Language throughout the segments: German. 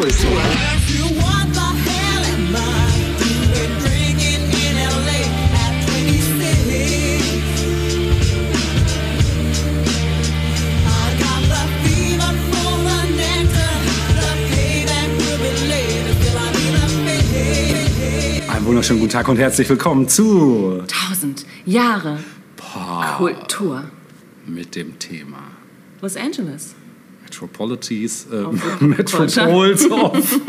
Einen wunderschönen guten Tag und herzlich willkommen zu Tausend Jahre Kultur. mit dem Thema Los Angeles. Metropolities, äh, Metropols of,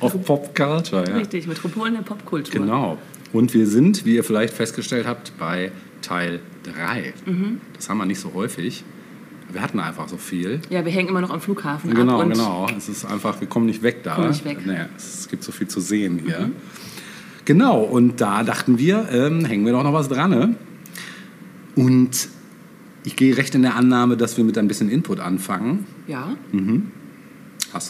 of Pop Culture. Ja. Richtig, Metropolen der Popkultur. Genau. Und wir sind, wie ihr vielleicht festgestellt habt, bei Teil 3. Mhm. Das haben wir nicht so häufig. Wir hatten einfach so viel. Ja, wir hängen immer noch am Flughafen Genau, ab. Und genau. Es ist einfach, wir kommen nicht weg da. Kommen nicht weg. Mhm. Nee, es gibt so viel zu sehen hier. Genau, und da dachten wir, ähm, hängen wir doch noch was dran. Ne? Und ich gehe recht in der Annahme, dass wir mit ein bisschen Input anfangen. Ja,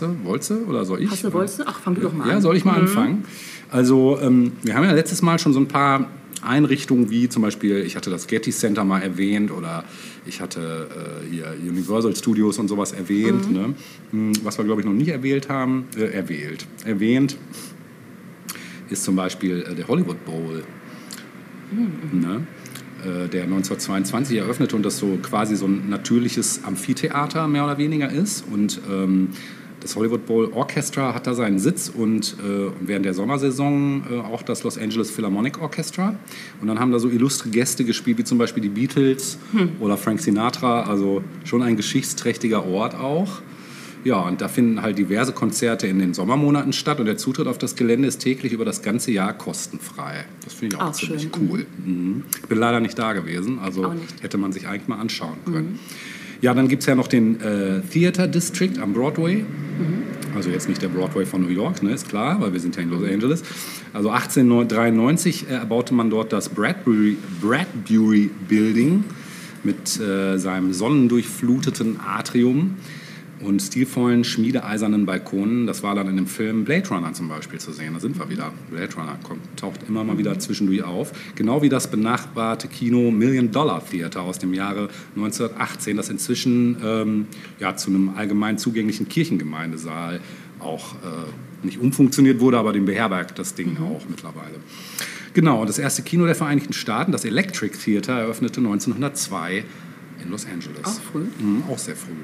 du, wolltest du oder soll ich? Wolltest du? Ach, fang du doch mal Ja, an. soll ich mal anfangen? Also, ähm, wir haben ja letztes Mal schon so ein paar Einrichtungen, wie zum Beispiel, ich hatte das Getty Center mal erwähnt oder ich hatte äh, hier Universal Studios und sowas erwähnt. Ne? Hm, Was wir, glaube ich, noch nicht erwähnt haben, äh, erwählt, erwähnt, ist zum Beispiel äh, der Hollywood Bowl. Ne? Äh, der 1922 eröffnete und das so quasi so ein natürliches Amphitheater mehr oder weniger ist. Und ähm, das Hollywood Bowl Orchestra hat da seinen Sitz und äh, während der Sommersaison äh, auch das Los Angeles Philharmonic Orchestra. Und dann haben da so illustre Gäste gespielt, wie zum Beispiel die Beatles oder Frank Sinatra. Also schon ein geschichtsträchtiger Ort auch. Ja, und da finden halt diverse Konzerte in den Sommermonaten statt und der Zutritt auf das Gelände ist täglich über das ganze Jahr kostenfrei. Das finde ich auch, Auch ziemlich schön, cool. Mhm. Ich bin leider nicht da gewesen, also hätte man sich eigentlich mal anschauen können. Ja, dann gibt es ja noch den äh, Theater District am Broadway. Also jetzt nicht der Broadway von New York, ne, ist klar, weil wir sind ja in Los Angeles. Also 1893 erbaute man dort das Bradbury, Bradbury Building mit äh, seinem sonnendurchfluteten Atrium und stilvollen schmiedeeisernen Balkonen. Das war dann in dem Film Blade Runner zum Beispiel zu sehen. Da sind wir wieder. Blade Runner kommt, taucht immer mal wieder zwischendurch auf. Genau wie das benachbarte Kino Million Dollar Theater aus dem Jahre 1918, das inzwischen ähm, ja, zu einem allgemein zugänglichen Kirchengemeindesaal auch äh, nicht umfunktioniert wurde, aber den beherbergt das Ding auch mittlerweile. Genau, das erste Kino der Vereinigten Staaten, das Electric Theater, eröffnete 1902 in Los Angeles. Auch früh. Mhm, auch sehr früh.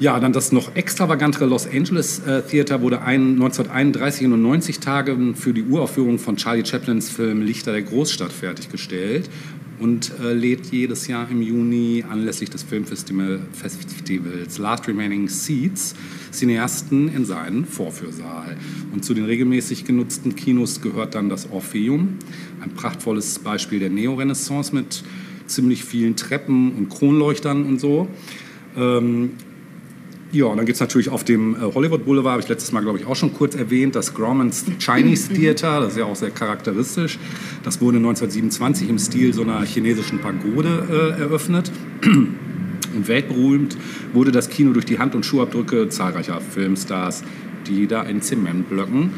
Ja, dann das noch extravagantere Los Angeles äh, Theater wurde ein, 1931 in nur 90 Tagen für die Uraufführung von Charlie Chaplins Film Lichter der Großstadt fertiggestellt und äh, lädt jedes Jahr im Juni anlässlich des Filmfestivals Festivals Last Remaining Seats Cineasten in seinen Vorführsaal. Und zu den regelmäßig genutzten Kinos gehört dann das Orpheum, ein prachtvolles Beispiel der Neorenaissance mit ziemlich vielen Treppen und Kronleuchtern und so. Ähm, ja, und dann gibt es natürlich auf dem äh, Hollywood Boulevard, habe ich letztes Mal, glaube ich, auch schon kurz erwähnt, das Grauman's Chinese Theater, das ist ja auch sehr charakteristisch. Das wurde 1927 im Stil so einer chinesischen Pagode äh, eröffnet. Und weltberühmt wurde das Kino durch die Hand- und Schuhabdrücke zahlreicher Filmstars, die da in Zementblöcken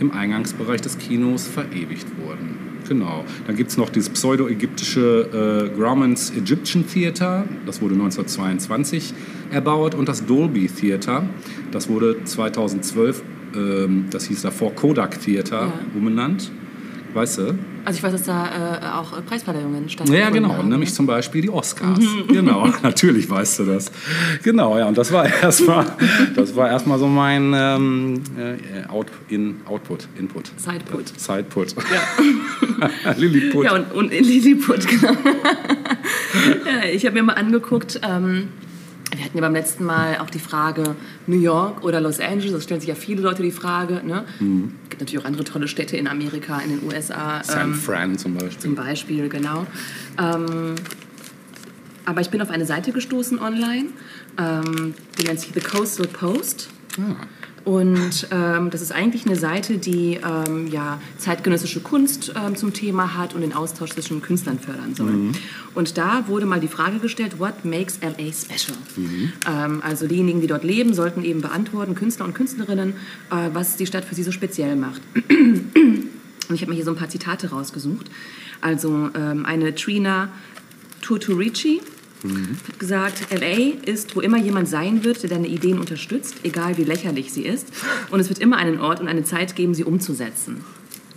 im Eingangsbereich des Kinos verewigt wurden. Genau. Dann gibt es noch dieses pseudo-ägyptische äh, Grauman's Egyptian Theater, das wurde 1922 erbaut, und das Dolby Theater, das wurde 2012, ähm, das hieß davor Kodak Theater, Ja. umbenannt. Weißt du? Also ich weiß, dass da äh, auch Preisverleihungen stattfinden. Ja, genau, nämlich zum Beispiel die Oscars. Genau, natürlich weißt du das. Genau, ja, und das war erstmal, das war erstmal so mein ähm, äh, Out, in, Output, Input. Sideput. Äh, Sideput. Ja. Lilliput. Ja, und, und in Lilliput, genau. ja, ich habe mir mal angeguckt, ähm, wir hatten ja beim letzten Mal auch die Frage New York oder Los Angeles. Das stellen sich ja viele Leute die Frage. Ne? Mhm. Es gibt natürlich auch andere tolle Städte in Amerika, in den USA. San ähm, Fran zum Beispiel. Zum Beispiel, genau. Ähm, aber ich bin auf eine Seite gestoßen online, ähm, die nennt sich The Coastal Post. Ah. Und ähm, das ist eigentlich eine Seite, die ähm, ja, zeitgenössische Kunst ähm, zum Thema hat und den Austausch zwischen Künstlern fördern soll. Und da wurde mal die Frage gestellt, what makes LA special? Ähm, also diejenigen, die dort leben, sollten eben beantworten, Künstler und Künstlerinnen, äh, was die Stadt für sie so speziell macht. Und ich habe mir hier so ein paar Zitate rausgesucht. Also ähm, eine Trina Turturici hat gesagt, LA ist, wo immer jemand sein wird, der deine Ideen unterstützt, egal wie lächerlich sie ist. Und es wird immer einen Ort und eine Zeit geben, sie umzusetzen.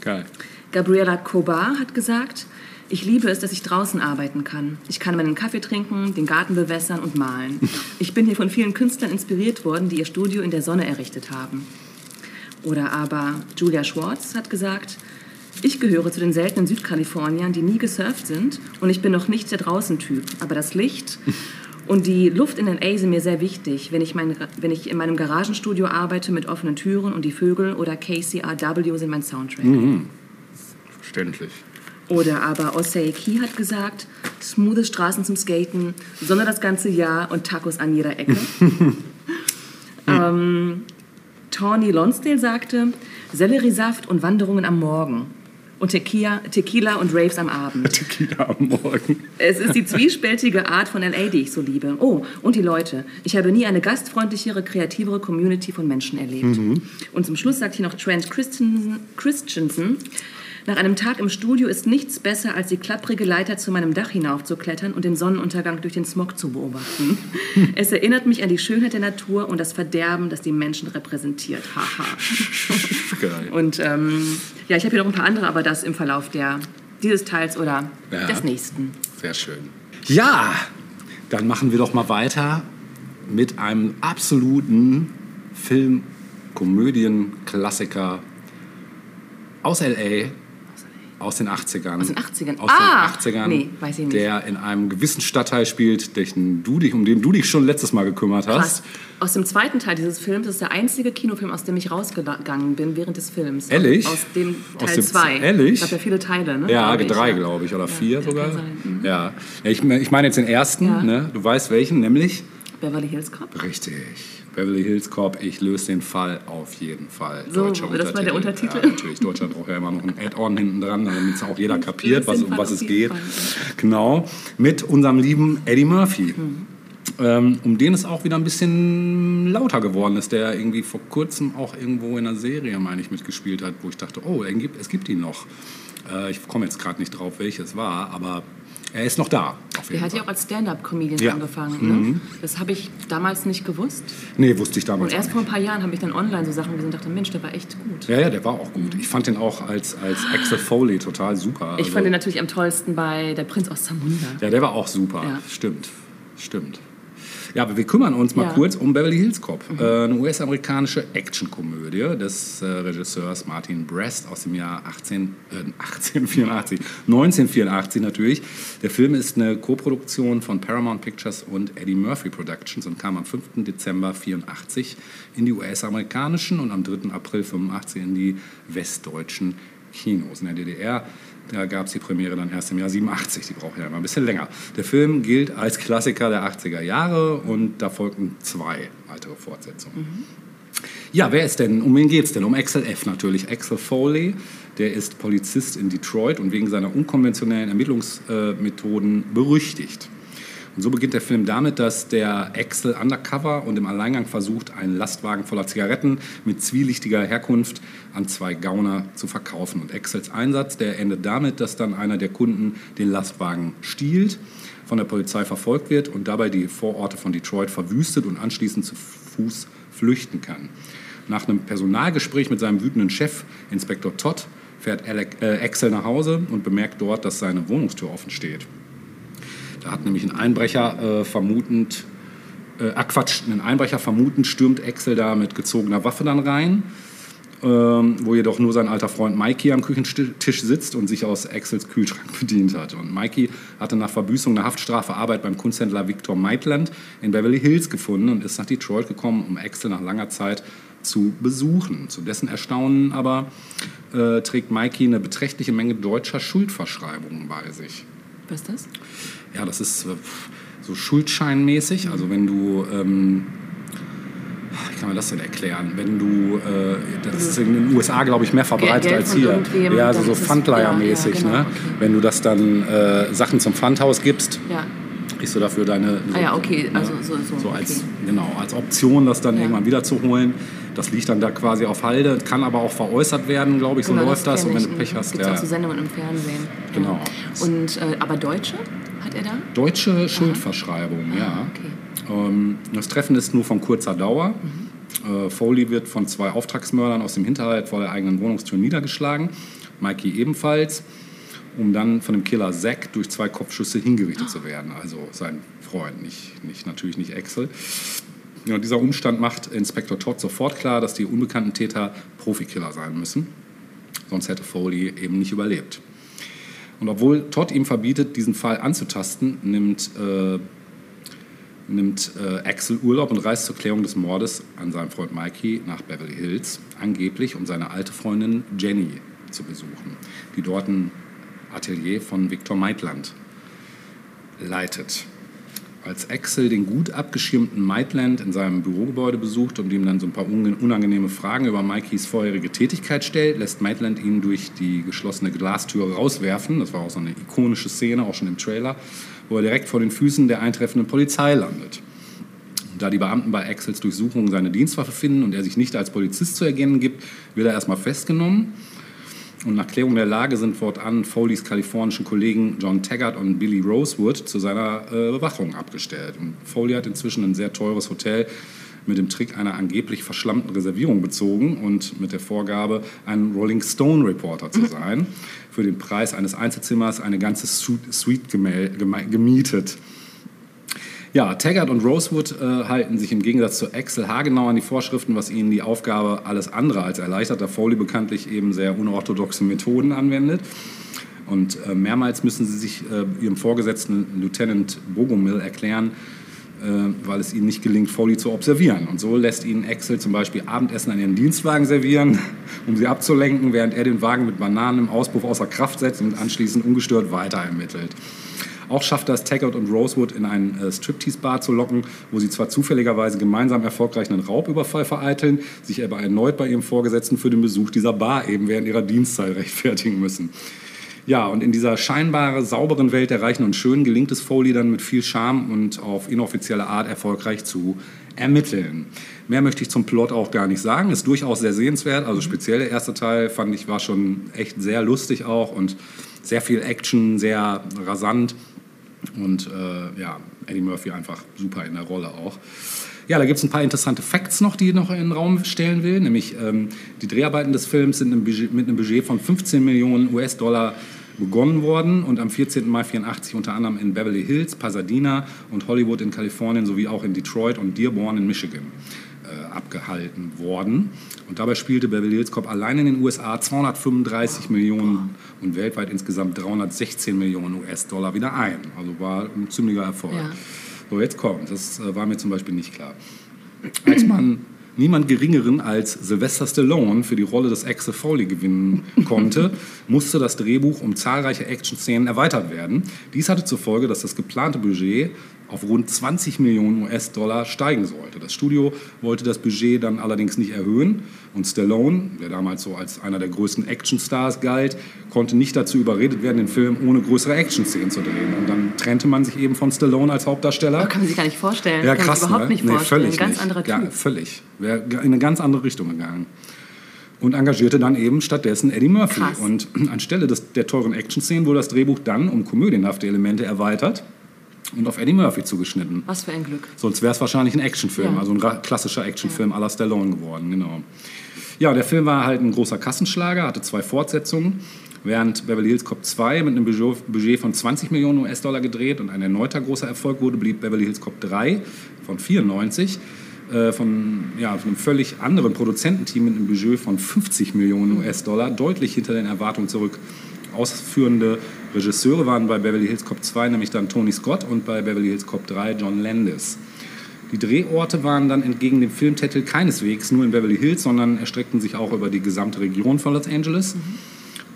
Geil. Gabriela Kobar hat gesagt, ich liebe es, dass ich draußen arbeiten kann. Ich kann meinen Kaffee trinken, den Garten bewässern und malen. Ich bin hier von vielen Künstlern inspiriert worden, die ihr Studio in der Sonne errichtet haben. Oder aber Julia Schwartz hat gesagt, ich gehöre zu den seltenen Südkaliforniern, die nie gesurft sind und ich bin noch nicht der Draußen-Typ. Aber das Licht und die Luft in LA sind mir sehr wichtig, wenn ich, mein, wenn ich in meinem Garagenstudio arbeite mit offenen Türen und die Vögel oder KCRW sind mein Soundtrack. Verständlich. Oder aber Osei Key hat gesagt, smoothe Straßen zum Skaten, Sonne das ganze Jahr und Tacos an jeder Ecke. ähm, Tawny Lonsdale sagte, Selleriesaft und Wanderungen am Morgen. Und Tequila, Tequila und Raves am Abend. Tequila am Morgen. Es ist die zwiespältige Art von LA, die ich so liebe. Oh, und die Leute. Ich habe nie eine gastfreundlichere, kreativere Community von Menschen erlebt. Und zum Schluss sagt hier noch Trent Christensen, Christensen, nach einem Tag im Studio ist nichts besser, als die klapprige Leiter zu meinem Dach hinaufzuklettern und den Sonnenuntergang durch den Smog zu beobachten. Es erinnert mich an die Schönheit der Natur und das Verderben, das die Menschen repräsentiert. Haha. Geil. Und ähm, ja, ich habe hier noch ein paar andere, aber das im Verlauf der, dieses Teils oder Ja. des nächsten. Sehr schön. Ja, dann machen wir doch mal weiter mit einem absoluten Film, Komödien, Klassiker aus L.A., aus den 80ern. Aus den 80ern? Aus Ah! den 80ern. Nee, weiß ich nicht. Der in einem gewissen Stadtteil spielt, den du dich, um den du dich schon letztes Mal gekümmert hast. Krass. Aus dem zweiten Teil dieses Films ist der einzige Kinofilm, aus dem ich rausgegangen bin während des Films. Ehrlich? Aus dem Teil dem- 2. ehrlich? Es gab ja viele Teile, ne? Ja, Glaube ich, drei, ja. glaube ich, oder vier ja, sogar. kann sein. Mhm. Ja. ja ich, ich meine jetzt den ersten, Ja. ne? du weißt welchen, nämlich Beverly Hills Cop. Richtig. Beverly Hills Cop, ich löse den Fall auf jeden Fall. So, das war der Untertitel? Ja, natürlich. Deutschland braucht ja immer noch ein Add-on hinten dran, damit es auch jeder kapiert, was, um was es geht. Fall. Genau. Mit unserem lieben Eddie Murphy. Mhm. Ähm, um den es auch wieder ein bisschen lauter geworden ist, der irgendwie vor kurzem auch irgendwo in einer Serie, meine ich, mitgespielt hat, wo ich dachte, oh, es gibt ihn noch. Äh, ich komme jetzt gerade nicht drauf, welches war, aber er ist noch da. Der hat ja auch als Stand-Up-Comedian Ja. angefangen. Ne? Das habe ich damals nicht gewusst. Nee, wusste ich damals Und erst auch vor nicht. ein paar Jahren habe ich dann online so Sachen gesehen und dachte, Mensch, der war echt gut. Ja, ja, der war auch gut. Ich fand den auch als, als Axel Foley total super. Ich Also, fand den natürlich am tollsten bei Der Prinz aus Zamunda. Ja, der war auch super. Ja. Stimmt, stimmt. Ja, aber wir kümmern uns mal Ja. Mhm. kurz um Beverly Hills Cop. Äh, eine US-amerikanische Actionkomödie des äh, Regisseurs Martin Brest aus dem Jahr 18, äh, 1884, 1984 natürlich. Der Film ist eine Koproduktion von Paramount Pictures und Eddie Murphy Productions und kam am 5. Dezember 84 in die US-amerikanischen und am 3. April 85 in die westdeutschen Kinos in der DDR. Da gab es die Premiere dann erst im Jahr 87. Die braucht ja immer ein bisschen länger. Der Film gilt als Klassiker der 80er Jahre und da folgten zwei weitere Fortsetzungen. Ja, wer ist denn? Um wen geht es denn? Um Axel F. natürlich. Axel Foley, der ist Polizist in Detroit und wegen seiner unkonventionellen Ermittlungsmethoden berüchtigt. Und so beginnt der Film damit, dass der Axel undercover und im Alleingang versucht, einen Lastwagen voller Zigaretten mit zwielichtiger Herkunft an zwei Gauner zu verkaufen. Und Axels Einsatz, der endet damit, dass dann einer der Kunden den Lastwagen stiehlt, von der Polizei verfolgt wird und dabei die Vororte von Detroit verwüstet und anschließend zu Fuß flüchten kann. Nach einem Personalgespräch mit seinem wütenden Chef, Inspektor Todd, fährt Alec, äh, Axel nach Hause und bemerkt dort, dass seine Wohnungstür offen steht. Da hat nämlich ein Einbrecher äh, vermutend, äh, ah Quatsch, ein Einbrecher vermutend stürmt Axel da mit gezogener Waffe dann rein, ähm, wo jedoch nur sein alter Freund Mikey am Küchentisch sitzt und sich aus Axels Kühlschrank bedient hat. Und Mikey hatte nach Verbüßung einer Haftstrafe Arbeit beim Kunsthändler Victor Maitland in Beverly Hills gefunden und ist nach Detroit gekommen, um Axel nach langer Zeit zu besuchen. Zu dessen Erstaunen aber äh, trägt Mikey eine beträchtliche Menge deutscher Schuldverschreibungen bei sich. Was ist das? Ja, das ist äh, so schuldscheinmäßig. Also wenn du, ähm, wie kann man das denn erklären? Wenn du, äh, das ist in den USA, glaube ich, mehr verbreitet Geld als hier. Ja, also so Pfandleihermäßig. ja, ja, genau, ne? okay. Wenn du das dann äh, Sachen zum Pfandhaus gibst, Ja. Kriegst du dafür deine. Ah ja, okay, ne? also so- so, so als, okay. genau, als Option, das dann Ja. irgendwann wiederzuholen. Das liegt dann da quasi auf Halde, kann aber auch veräußert werden, glaube ich, so Genau, läuft das. Und wenn du Pech hast, Gibt's ja. auch so Sendungen im Fernsehen. Genau. Ja. Und, äh, aber Deutsche? hat er da? Deutsche Schuldverschreibung, ja. Okay. Ähm, das Treffen ist nur von kurzer Dauer. Äh, Foley wird von zwei Auftragsmördern aus dem Hinterhalt vor der eigenen Wohnungstür niedergeschlagen. Mikey ebenfalls, um dann von dem Killer Zack durch zwei Kopfschüsse hingerichtet zu werden. Also sein Freund, nicht, nicht, natürlich nicht Axel. Ja, dieser Umstand macht Inspektor Todd sofort klar, dass die unbekannten Täter Profikiller sein müssen. Sonst hätte Foley eben nicht überlebt. Und obwohl Todd ihm verbietet, diesen Fall anzutasten, nimmt, äh, nimmt äh, Axel Urlaub und reist zur Klärung des Mordes an seinem Freund Mikey nach Beverly Hills, angeblich um seine alte Freundin Jenny zu besuchen, die dort ein Atelier von Victor Maitland leitet. Als Axel den gut abgeschirmten Maitland in seinem Bürogebäude besucht und ihm dann so ein paar unangenehme Fragen über Mikeys vorherige Tätigkeit stellt, lässt Maitland ihn durch die geschlossene Glastür rauswerfen. Das war auch so eine ikonische Szene, auch schon im Trailer, wo er direkt vor den Füßen der eintreffenden Polizei landet. Und da die Beamten bei Axels Durchsuchung seine Dienstwaffe finden und er sich nicht als Polizist zu erkennen gibt, wird er erstmal festgenommen. Und nach Klärung der Lage sind fortan Foleys kalifornischen Kollegen John Taggart und Billy Rosewood zu seiner äh, Bewachung abgestellt. Und Foley hat inzwischen ein sehr teures Hotel mit dem Trick einer angeblich verschlammten Reservierung bezogen und mit der Vorgabe, ein Rolling Stone Reporter zu sein, für den Preis eines Einzelzimmers eine ganze Suite gemietet. Ja, Taggart und Rosewood äh, halten sich im Gegensatz zu Axel haargenau an die Vorschriften, was ihnen die Aufgabe alles andere als erleichtert, da Foley bekanntlich eben sehr unorthodoxe Methoden anwendet. Und äh, mehrmals müssen sie sich äh, ihrem Vorgesetzten Lieutenant Bogomil erklären, äh, weil es ihnen nicht gelingt, Foley zu observieren. Und so lässt ihnen Axel zum Beispiel Abendessen an ihren Dienstwagen servieren, um sie abzulenken, während er den Wagen mit Bananen im Auspuff außer Kraft setzt und anschließend ungestört weiter ermittelt. Auch schafft das Taggart und Rosewood in einen äh, Striptease-Bar zu locken, wo sie zwar zufälligerweise gemeinsam erfolgreich einen Raubüberfall vereiteln, sich aber erneut bei ihrem Vorgesetzten für den Besuch dieser Bar eben während ihrer Dienstzeit rechtfertigen müssen. Ja, und in dieser scheinbare, sauberen Welt der Reichen und Schönen gelingt es Foley dann mit viel Charme und auf inoffizielle Art erfolgreich zu ermitteln. Mehr möchte ich zum Plot auch gar nicht sagen. Ist durchaus sehr sehenswert. Also speziell der erste Teil fand ich war schon echt sehr lustig auch und sehr viel Action, sehr rasant. Und äh, ja, Eddie Murphy einfach super in der Rolle auch. Ja, da gibt es ein paar interessante Facts noch, die ich noch in den Raum stellen will. Nämlich ähm, die Dreharbeiten des Films sind mit einem Budget von 15 Millionen US-Dollar begonnen worden und am 14. Mai 84 unter anderem in Beverly Hills, Pasadena und Hollywood in Kalifornien sowie auch in Detroit und Dearborn in Michigan äh, abgehalten worden. Und dabei spielte Beverly Hills Cop allein in den USA 235 Millionen und weltweit insgesamt 316 Millionen US-Dollar wieder ein. Also war ein ziemlicher Erfolg. Ja. So, jetzt kommt, das äh, war mir zum Beispiel nicht klar. Als man niemand Geringeren als Sylvester Stallone für die Rolle des Axel Foley gewinnen konnte, musste das Drehbuch um zahlreiche Action-Szenen erweitert werden. Dies hatte zur Folge, dass das geplante Budget auf rund 20 Millionen US-Dollar steigen sollte. Das Studio wollte das Budget dann allerdings nicht erhöhen und Stallone, der damals so als einer der größten Actionstars galt, konnte nicht dazu überredet werden, den Film ohne größere Action-Szenen zu drehen. Und dann trennte man sich eben von Stallone als Hauptdarsteller. Aber kann man sich gar nicht vorstellen. Ja, krass, kann man sich überhaupt ne? nicht vorstellen. Nee, völlig Ein ganz nicht. anderer Typ. Ja, völlig. Wäre in eine ganz andere Richtung gegangen. Und engagierte dann eben stattdessen Eddie Murphy. Krass. Und anstelle des, der teuren Action-Szenen wurde das Drehbuch dann um komödienhafte Elemente erweitert und auf Eddie Murphy zugeschnitten. Was für ein Glück. Sonst wäre es wahrscheinlich ein Actionfilm, Ja. also ein klassischer Actionfilm à la Stallone geworden, genau. Ja, der Film war halt ein großer Kassenschlager, hatte zwei Fortsetzungen, während Beverly Hills Cop 2 mit einem Budget Budget von 20 Millionen US-Dollar gedreht und ein erneuter großer Erfolg wurde, blieb Beverly Hills Cop 3 von 94 äh, von, ja, von einem völlig anderen Produzententeam mit einem Budget von 50 Millionen US-Dollar deutlich hinter den Erwartungen zurück. Ausführende Regisseure waren bei Beverly Hills Cop 2 nämlich dann Tony Scott und bei Beverly Hills Cop 3 John Landis. Die Drehorte waren dann entgegen dem Filmtitel keineswegs nur in Beverly Hills, sondern erstreckten sich auch über die gesamte Region von Los Angeles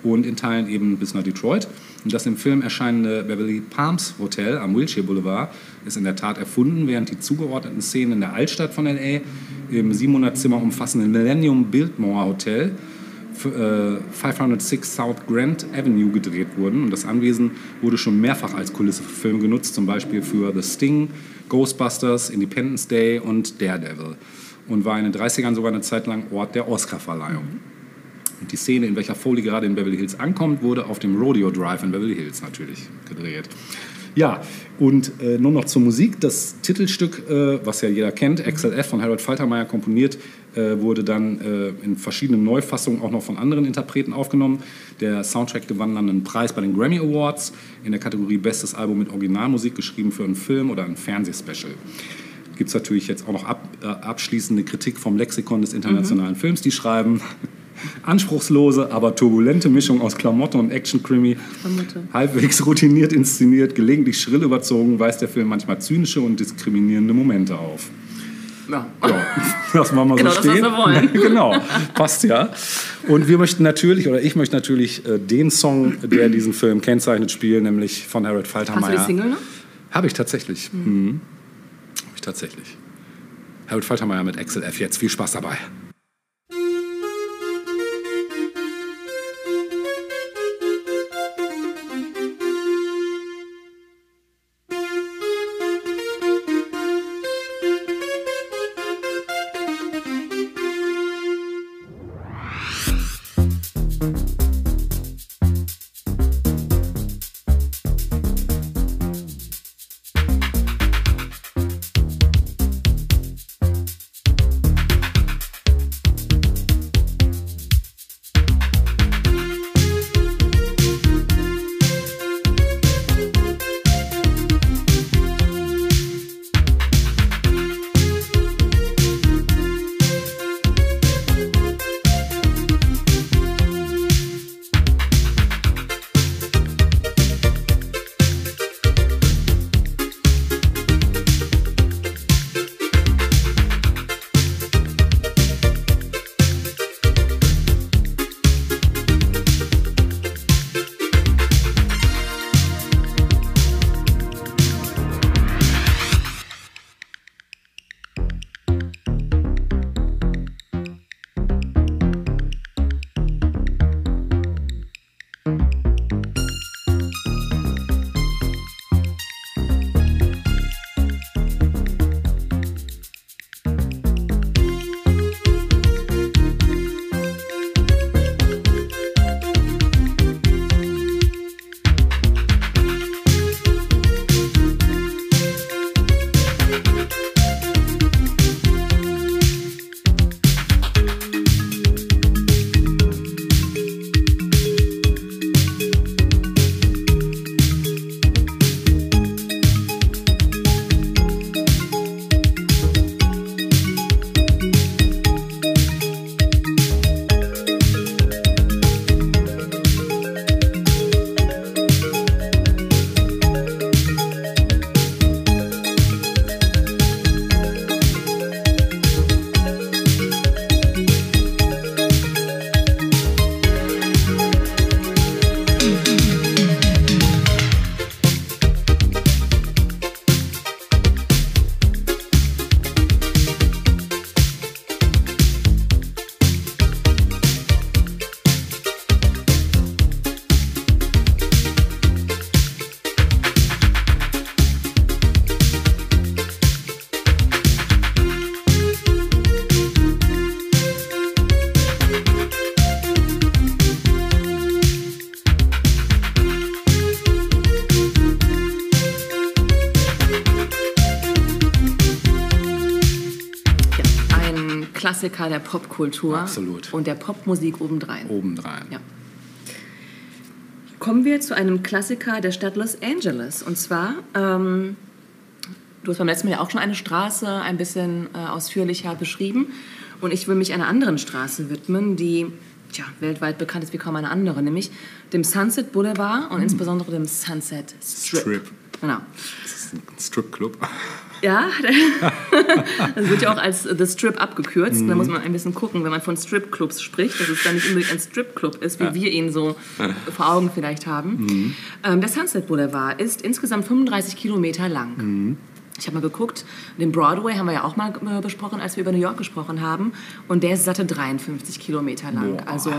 und in Teilen eben bis nach Detroit. Und das im Film erscheinende Beverly Palms Hotel am Wilshire Boulevard ist in der Tat erfunden, während die zugeordneten Szenen in der Altstadt von LA im 700 Zimmer umfassenden Millennium Biltmore Hotel 506 South Grand Avenue gedreht wurden. Und das Anwesen wurde schon mehrfach als Kulisse für Filme genutzt, zum Beispiel für The Sting, Ghostbusters, Independence Day und Daredevil. Und war in den 30ern sogar eine Zeit lang Ort der Oscarverleihung. Und die Szene, in welcher Foley gerade in Beverly Hills ankommt, wurde auf dem Rodeo Drive in Beverly Hills natürlich gedreht. Ja, und äh, nur noch zur Musik. Das Titelstück, äh, was ja jeder kennt, XLF von Harold Faltermeier komponiert, äh, wurde dann äh, in verschiedenen Neufassungen auch noch von anderen Interpreten aufgenommen. Der Soundtrack gewann dann einen Preis bei den Grammy Awards in der Kategorie Bestes Album mit Originalmusik geschrieben für einen Film oder ein Fernsehspecial. Gibt es natürlich jetzt auch noch ab, äh, abschließende Kritik vom Lexikon des internationalen mhm. Films, die schreiben, Anspruchslose, aber turbulente Mischung aus Klamotte und Action-Krimi. Halbwegs routiniert inszeniert, gelegentlich schrill überzogen, weist der Film manchmal zynische und diskriminierende Momente auf. Ja. ja das machen wir genau so stehen. Das, was wir wollen. genau, passt ja. Und wir möchten natürlich, oder ich möchte natürlich äh, den Song, der diesen Film kennzeichnet, spielen, nämlich von Harold Faltermeier. Hast du die Single noch? Habe ich tatsächlich. Mhm. Mhm. Habe ich tatsächlich. Harold Faltermeier mit XLF jetzt. Viel Spaß dabei. Klassiker der Popkultur. Absolut. Und der Popmusik obendrein. Obendrein. Ja. Kommen wir zu einem Klassiker der Stadt Los Angeles. Und zwar, ähm, du hast beim letzten Mal ja auch schon eine Straße ein bisschen äh, ausführlicher beschrieben. Und ich will mich einer anderen Straße widmen, die tja, weltweit bekannt ist wie kaum eine andere, nämlich dem Sunset Boulevard und mhm. insbesondere dem Sunset Strip. Strip. Genau. Das ist ein Stripclub. Ja, das wird ja auch als The Strip abgekürzt. Mhm. Da muss man ein bisschen gucken, wenn man von Stripclubs spricht, dass es dann nicht unbedingt ein Stripclub ist, wie ja. wir ihn so vor Augen vielleicht haben. Mhm. Ähm, der Sunset Boulevard ist insgesamt 35 Kilometer lang. Mhm. Ich habe mal geguckt, den Broadway haben wir ja auch mal äh, besprochen, als wir über New York gesprochen haben. Und der ist satte 53 53 lang. Boah. Also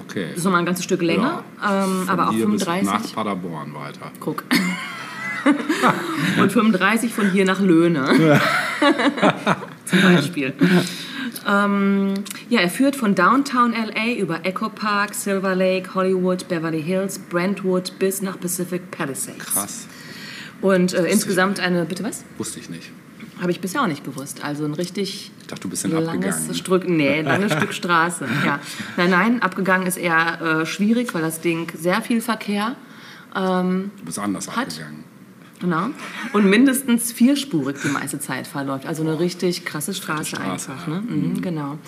okay. ist nochmal ein ganzes Stück länger, ja. ähm, aber auch 35. nach Paderborn weiter. Guck. Und 35 von hier nach Löhne. Zum Beispiel. Ähm, ja, er führt von Downtown LA über Echo Park, Silver Lake, Hollywood, Beverly Hills, Brentwood bis nach Pacific Palisades. Krass. Und äh, insgesamt eine, bitte was? Wusste ich nicht. Habe ich bisher auch nicht gewusst. Also ein richtig Ich dachte, du bist dann langes. Stück, nee, langes Stück Straße. Ja. Nein, nein, abgegangen ist eher äh, schwierig, weil das Ding sehr viel Verkehr ähm, Du bist anders Hat- abgegangen. Genau. Und mindestens vierspurig die meiste Zeit verläuft. Also eine richtig krasse Straße, Straße, einfach. ja. Ne? Mhm, genau.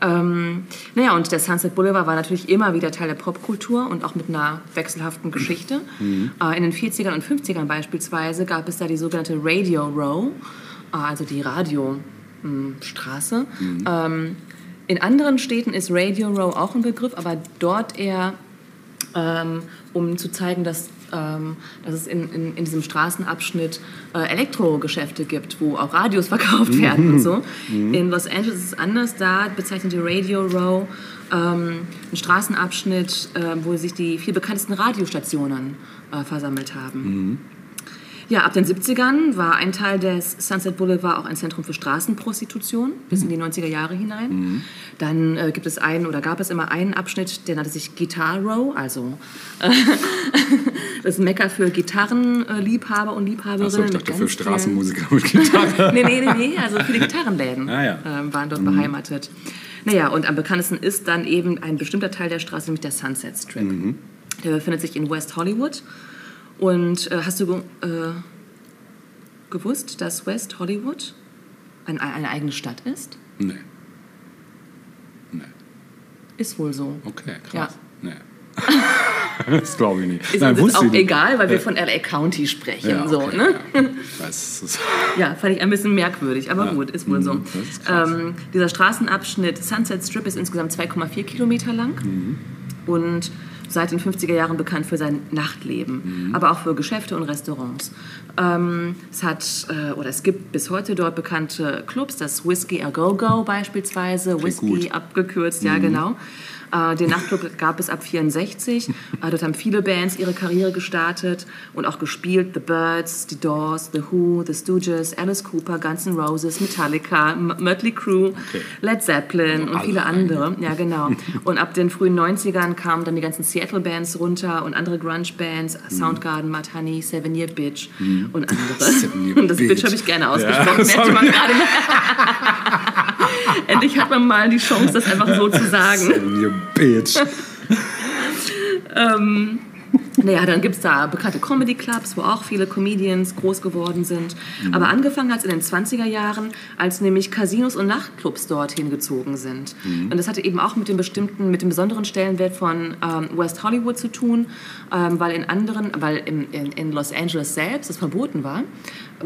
Ähm, naja, und der Sunset Boulevard war natürlich immer wieder Teil der Popkultur und auch mit einer wechselhaften Geschichte. Äh, in den 40ern und 50ern beispielsweise gab es da die sogenannte Radio Row, äh, also die Radiostraße. Ähm, in anderen Städten ist Radio Row auch ein Begriff, aber dort eher ähm, um zu zeigen, dass, ähm, dass es in, in, in diesem Straßenabschnitt äh, Elektrogeschäfte gibt, wo auch Radios verkauft werden und so. In Los Angeles ist es anders. Da bezeichnet die Radio Row ähm, einen Straßenabschnitt, äh, wo sich die vier bekanntesten Radiostationen äh, versammelt haben. Ja, ab den 70ern war ein Teil des Sunset Boulevard auch ein Zentrum für Straßenprostitution bis in die 90er Jahre hinein. Dann äh, gibt es einen oder gab es immer einen Abschnitt, der nannte sich Guitar Row, also äh, das Mekka für Gitarrenliebhaber und Liebhaberinnen. Achso, ich dachte für Straßenmusiker mit Gitarre. nee, nee, nee, nee, also viele Gitarrenläden Ah, ja. ähm, waren dort beheimatet. Naja, und am bekanntesten ist dann eben ein bestimmter Teil der Straße, nämlich der Sunset Strip. Mhm. Der befindet sich in West Hollywood. Und äh, hast du äh, gewusst, dass West Hollywood ein, eine eigene Stadt ist? Nee. Nee. Ist wohl so. Okay, krass. Ja. Nee. das glaube ich nicht. Ist Nein, uns auch ich nicht. egal, weil wir von LA County sprechen. Ja, so, okay, ne? ja. Weiß, Ja, fand ich ein bisschen merkwürdig, aber Ja. gut, ist wohl so. Mhm, das ist. Ähm, dieser Straßenabschnitt Sunset Strip ist insgesamt 2,4 Kilometer lang Mhm. und seit den 50er Jahren bekannt für sein Nachtleben, Mhm. aber auch für Geschäfte und Restaurants. Ähm, es hat äh, oder es gibt bis heute dort bekannte Clubs, das Whiskey A Go Go beispielsweise, Whisky gut. Mhm. abgekürzt, ja genau. Äh, den Nachtclub gab es ab 64. Äh, dort haben viele Bands ihre Karriere gestartet und auch gespielt. The Birds, The Doors, The Who, The Stooges, Alice Cooper, Guns N' Roses, Metallica, Mötley Crüe, Okay. Led Zeppelin und alle viele andere. Ja, genau. Und ab den frühen 90ern kamen dann die ganzen Seattle-Bands runter und andere Grunge-Bands, Soundgarden, Mud Honey, Seven Year Bitch und andere. Seven Year und das Bitch, Bitch. habe ich gerne Ja, ausgesprochen. man gerade. Endlich hat man mal die Chance, das einfach so zu sagen. Bitch. Naja, dann gibt es da bekannte Comedy-Clubs, wo auch viele Comedians groß geworden sind. Aber angefangen hat es in den 20er Jahren, als nämlich Casinos und Nachtclubs dorthin gezogen sind. Und das hatte eben auch mit dem bestimmten, mit dem besonderen Stellenwert von ähm, West Hollywood zu tun, ähm, weil in anderen, weil in, in, in Los Angeles selbst es verboten war.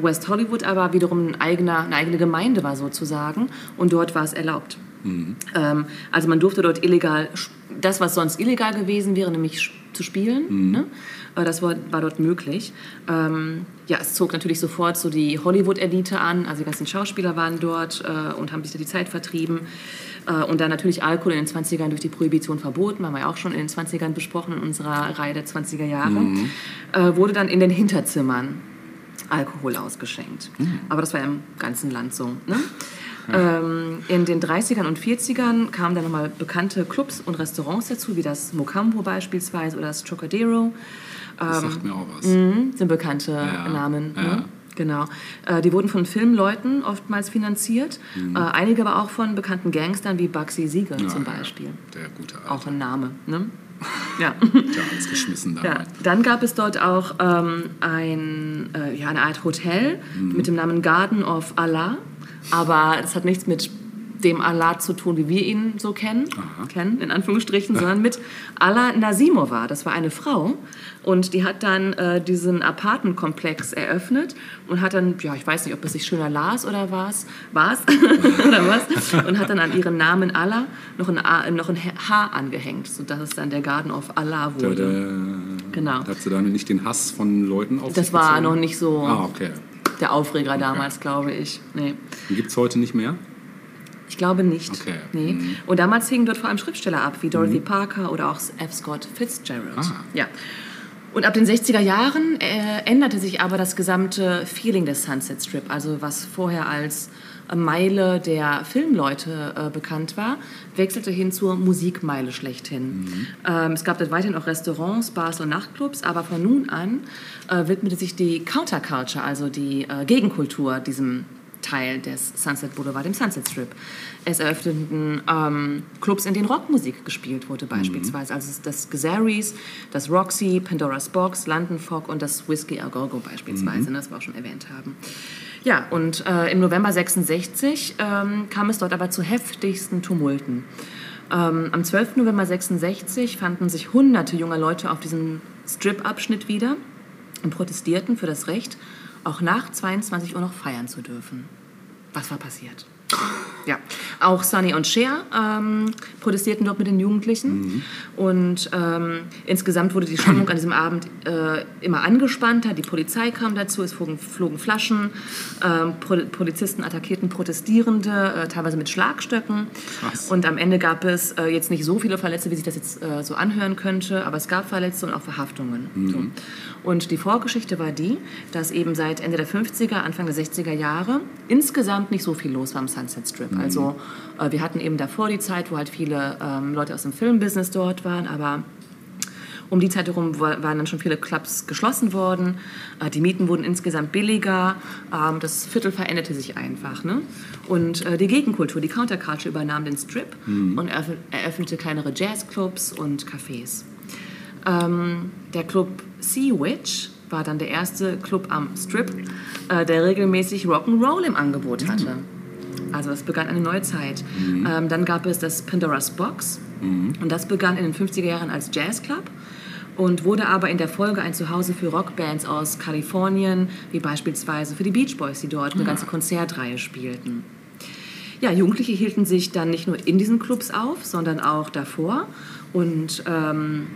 West Hollywood aber wiederum ein eigener, eine eigene Gemeinde war sozusagen und dort war es erlaubt. Ähm, also man durfte dort illegal, das was sonst illegal gewesen wäre, nämlich zu spielen, ne? äh, das war, war dort möglich. Ähm, ja, es zog natürlich sofort so die Hollywood-Elite an, also die ganzen Schauspieler waren dort äh, und haben sich da die Zeit vertrieben. Äh, und dann natürlich Alkohol in den 20ern durch die Prohibition verboten, haben wir ja auch schon in den 20ern besprochen in unserer Reihe der 20er Jahre, äh, wurde dann in den Hinterzimmern Alkohol ausgeschenkt. Aber das war ja im ganzen Land so. Ne? Ähm, in den 30ern und 40ern kamen dann nochmal bekannte Clubs und Restaurants dazu, wie das Mocambo beispielsweise oder das Trocadero. Das sagt mir auch was. Mhm, sind bekannte Ja, Namen. ja. Ne? Genau. Äh, die wurden von Filmleuten oftmals finanziert, Mhm. äh, einige aber auch von bekannten Gangstern wie Bugsy Siegel zum Ja, ja. Beispiel. Der gute Alte. Auch ein Name. Ne? Ja. Der alles geschmissen Ja, damals. dann gab es dort auch ähm, ein, äh, ja, eine Art Hotel Mhm. mit dem Namen Garden of Allah. Aber es hat nichts mit dem Allah zu tun, wie wir ihn so kennen, kennen in Anführungsstrichen, sondern mit Allah Nasimova. Das war eine Frau und die hat dann äh, diesen Apartmentkomplex eröffnet und hat dann, ja, ich weiß nicht, ob es sich schöner las oder was, was oder was, und hat dann an ihren Namen Allah noch ein, A, noch ein H angehängt, sodass es dann der Garden of Allah wurde. Tada. Genau. Hat sie dann nicht den Hass von Leuten auf Das war noch nicht so Ah, okay. Der Aufreger damals, glaube ich. Nee. Gibt es heute nicht mehr? Ich glaube nicht. Okay. Nee. Mhm. Und damals hingen dort vor allem Schriftsteller ab, wie Dorothy Parker oder auch F. Scott Fitzgerald. Ah. Ja. Und ab den 60er Jahren äh, änderte sich aber das gesamte Feeling des Sunset Strip. Also was vorher als Meile der Filmleute äh, bekannt war, wechselte hin zur Musikmeile schlechthin. Mhm. Ähm, es gab dort weiterhin auch Restaurants, Bars und Nachtclubs, aber von nun an äh, widmete sich die Counterculture, also die äh, Gegenkultur, diesem Teil des Sunset Boulevard, dem Sunset Strip. Es eröffneten ähm, Clubs, in denen Rockmusik gespielt wurde beispielsweise. Mhm. Also das Gazaris, das Roxy, Pandora's Box, London Fog und das Whiskey A Go Go beispielsweise, mhm. das wir auch schon erwähnt haben. Ja, und äh, im November 66 ähm, kam es dort aber zu heftigsten Tumulten. Ähm, am 12. November 66 fanden sich hunderte junger Leute auf diesem Strip-Abschnitt wieder und protestierten für das Recht, auch nach 22 Uhr noch feiern zu dürfen. Was war passiert? Ja, auch Sonny und Cher ähm, protestierten dort mit den Jugendlichen. Mhm. Und ähm, insgesamt wurde die Stimmung an diesem Abend äh, immer angespannter. Die Polizei kam dazu, es flogen, flogen Flaschen, ähm, Pro Polizisten attackierten Protestierende, äh, teilweise mit Schlagstöcken. Krass. Und am Ende gab es äh, jetzt nicht so viele Verletzte, wie sich das jetzt äh, so anhören könnte, aber es gab Verletzte und auch Verhaftungen. Mhm. So. Und die Vorgeschichte war die, dass eben seit Ende der 50er, Anfang der 60er Jahre insgesamt nicht so viel los war am Sunset Strip. Mhm. Also äh, wir hatten eben davor die Zeit, wo halt viele ähm, Leute aus dem Filmbusiness dort waren, aber um die Zeit herum waren dann schon viele Clubs geschlossen worden. Äh, die Mieten wurden insgesamt billiger. Ähm, das Viertel veränderte sich einfach. Ne? Und äh, die Gegenkultur, die Counterculture übernahm den Strip mhm. und eröffnete kleinere Jazzclubs und Cafés. Ähm, der Club Sea Witch war dann der erste Club am Strip, äh, der regelmäßig Rock'n'Roll im Angebot hatte. Also es begann eine neue Zeit. Mhm. Ähm, dann gab es das Pandora's Box mhm. und das begann in den 50er Jahren als Jazzclub und wurde aber in der Folge ein Zuhause für Rockbands aus Kalifornien, wie beispielsweise für die Beach Boys, die dort eine ganze Konzertreihe spielten. Ja, Jugendliche hielten sich dann nicht nur in diesen Clubs auf, sondern auch davor und ähm,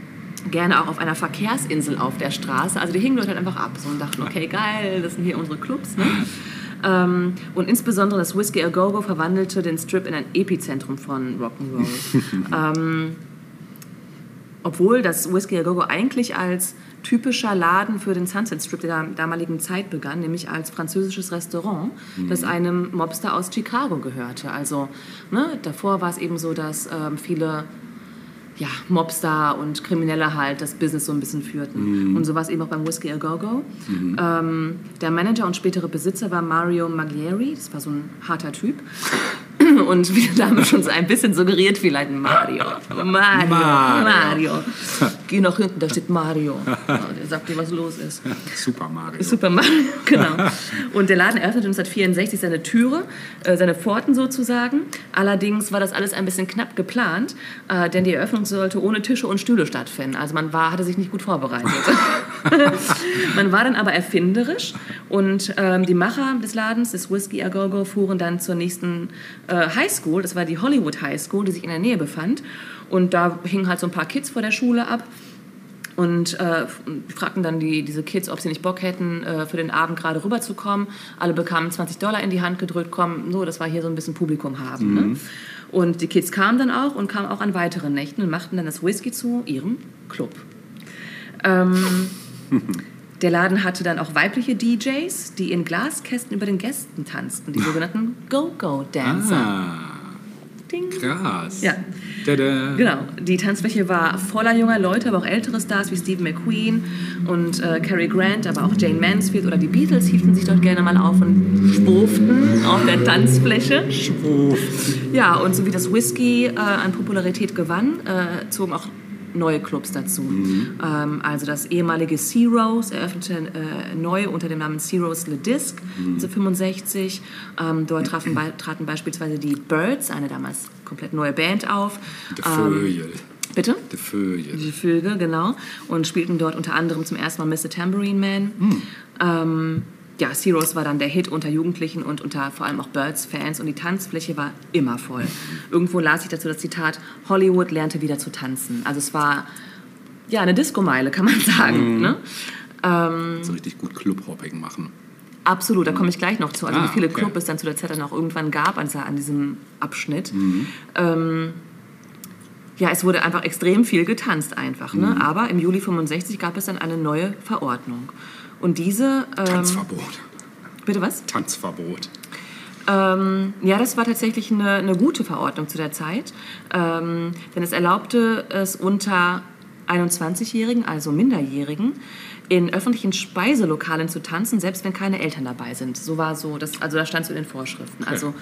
gerne auch auf einer Verkehrsinsel auf der Straße. Also die hingen dort halt einfach ab so und dachten, okay, geil, das sind hier unsere Clubs. Ne? Ähm, und insbesondere das Whiskey A Go Go verwandelte den Strip in ein Epizentrum von Rock'n'Roll. ähm, obwohl das Whiskey A Go Go eigentlich als typischer Laden für den Sunset Strip der damaligen Zeit begann, nämlich als französisches Restaurant, mhm. das einem Mobster aus Chicago gehörte. Also ne, davor war es eben so, dass ähm, viele ja, Mobster und Kriminelle halt das Business so ein bisschen führten. Mhm. Und so war es eben auch beim Whiskey A Go Go. Mhm. Ähm, der Manager und spätere Besitzer war Mario Maglieri, das war so ein harter Typ. Und wie der Name schon so ein bisschen suggeriert, vielleicht Mario. Mario. Mario. Mario. Geh nach hinten, da steht Mario. Der sagt dir, was los ist. Super Mario. Super Mario, genau. Und der Laden eröffnete 1964 seine Türe, äh, seine Pforten sozusagen. Allerdings war das alles ein bisschen knapp geplant, äh, denn die Eröffnung sollte ohne Tische und Stühle stattfinden. Also man war, hatte sich nicht gut vorbereitet. man war dann aber erfinderisch und ähm, die Macher des Ladens, des Whiskey A Go Go, fuhren dann zur nächsten äh, High School, das war die Hollywood High School, die sich in der Nähe befand. Und da hingen halt so ein paar Kids vor der Schule ab und äh, fragten dann die, diese Kids, ob sie nicht Bock hätten, äh, für den Abend gerade rüberzukommen. Alle bekamen 20 Dollar in die Hand gedrückt, komm, so, das war hier so ein bisschen Publikum haben. Ne? Mhm. Ne? Und die Kids kamen dann auch und kamen auch an weiteren Nächten und machten dann das Whisky zu ihrem Club. Ähm, Der Laden hatte dann auch weibliche DJs, die in Glaskästen über den Gästen tanzten, die sogenannten Go-Go-Dancer. Ah, Ding. Krass. Ja. Tada. Genau. Die Tanzfläche war voller junger Leute, aber auch ältere Stars wie Steve McQueen und äh, Cary Grant, aber auch Jane Mansfield oder die Beatles hielten sich dort gerne mal auf und schwurften auf der Tanzfläche. Schwurften. Ja, und so wie das Whisky äh, an Popularität gewann, äh, zogen auch neue Clubs dazu. Mhm. Ähm, also das ehemalige Sea Rose eröffnete äh, neu unter dem Namen Sea Rose Le Disc mhm. 1965. Ähm, dort trafen, traten beispielsweise die Birds, eine damals komplett neue Band, auf. Ähm, Bitte? Die Vögel. Die Vögel, genau. Und spielten dort unter anderem zum ersten Mal Mr. Tambourine Man. Mhm. Ähm, ja, Heroes war dann der Hit unter Jugendlichen und unter vor allem auch Birds-Fans und die Tanzfläche war immer voll. Irgendwo las ich dazu das Zitat, Hollywood lernte wieder zu tanzen. Also es war ja eine Disco-Meile, kann man sagen. Mhm. Ne? Ähm, so richtig gut Clubhopping machen. Absolut, da komme ich gleich noch zu. Also ah, wie viele okay. Clubs es dann zu der Zeit dann auch irgendwann gab an, an diesem Abschnitt. Mhm. Ähm, ja, es wurde einfach extrem viel getanzt einfach. Ne? Mhm. Aber im Juli 65 gab es dann eine neue Verordnung. Und diese... Ähm, Tanzverbot. Bitte was? Tanzverbot. Ähm, ja, das war tatsächlich eine, eine, gute Verordnung zu der Zeit, ähm, denn es erlaubte es unter 21-Jährigen, also Minderjährigen, in öffentlichen Speiselokalen zu tanzen, selbst wenn keine Eltern dabei sind. So war so, das, also da stand so in den Vorschriften. Okay. Also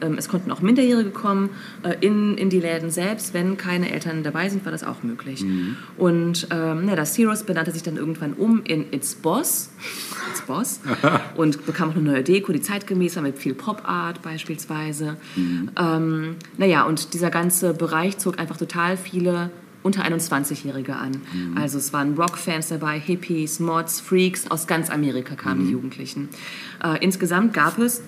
ähm, es konnten auch Minderjährige kommen äh, in, in die Läden selbst, wenn keine Eltern dabei sind, war das auch möglich. Mhm. Und ähm, ja, das Heroes benannte sich dann irgendwann um in It's Boss, It's Boss und bekam auch eine neue Deko, die zeitgemäß war mit viel Pop-Art beispielsweise. Mhm. Ähm, naja, und dieser ganze Bereich zog einfach total viele unter 21-Jährige an. Mhm. Also es waren Rockfans dabei, Hippies, Mods, Freaks, aus ganz Amerika kamen mhm. die Jugendlichen. Äh, insgesamt gab es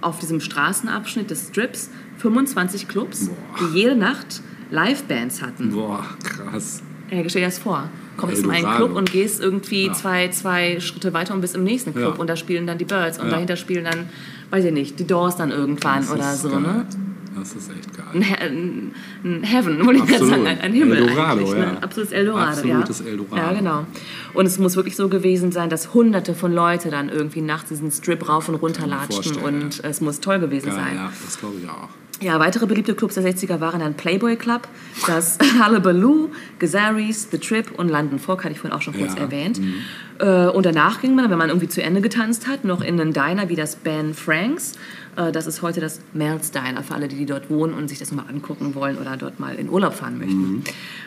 auf diesem Straßenabschnitt des Strips 25 Clubs, Boah. die jede Nacht Livebands hatten. Boah, krass. Ja, stell dir das vor. Kommst in einen Club und gehst irgendwie ja. zwei, zwei Schritte weiter und bist im nächsten Club ja. und da spielen dann die Birds und ja. dahinter spielen dann, weiß ich nicht, die Doors dann irgendwann oder so. Ne? Das ist echt geil. Ein, ein Heaven, wollte ich gerade sagen, ein, ein Himmel Eldorado. Ne? Ja. Ein absolutes Eldorado, Absolutes ja. Eldorado. Ja, genau. Und es muss wirklich so gewesen sein, dass hunderte von Leuten dann irgendwie nachts diesen Strip rauf und runter latschten und ja. es muss toll gewesen geil, sein. Ja, das glaube ich auch. Ja, weitere beliebte Clubs der 60er waren dann Playboy Club, das Hullabaloo, Gazaris, The Trip und London Fog, hatte ich vorhin auch schon kurz ja. erwähnt. Mhm. Äh, und danach ging man, wenn man irgendwie zu Ende getanzt hat, noch in einen Diner wie das Ben Franks. Äh, das ist heute das Mel's Diner für alle, die, dort wohnen und sich das mal angucken wollen oder dort mal in Urlaub fahren möchten. Mhm.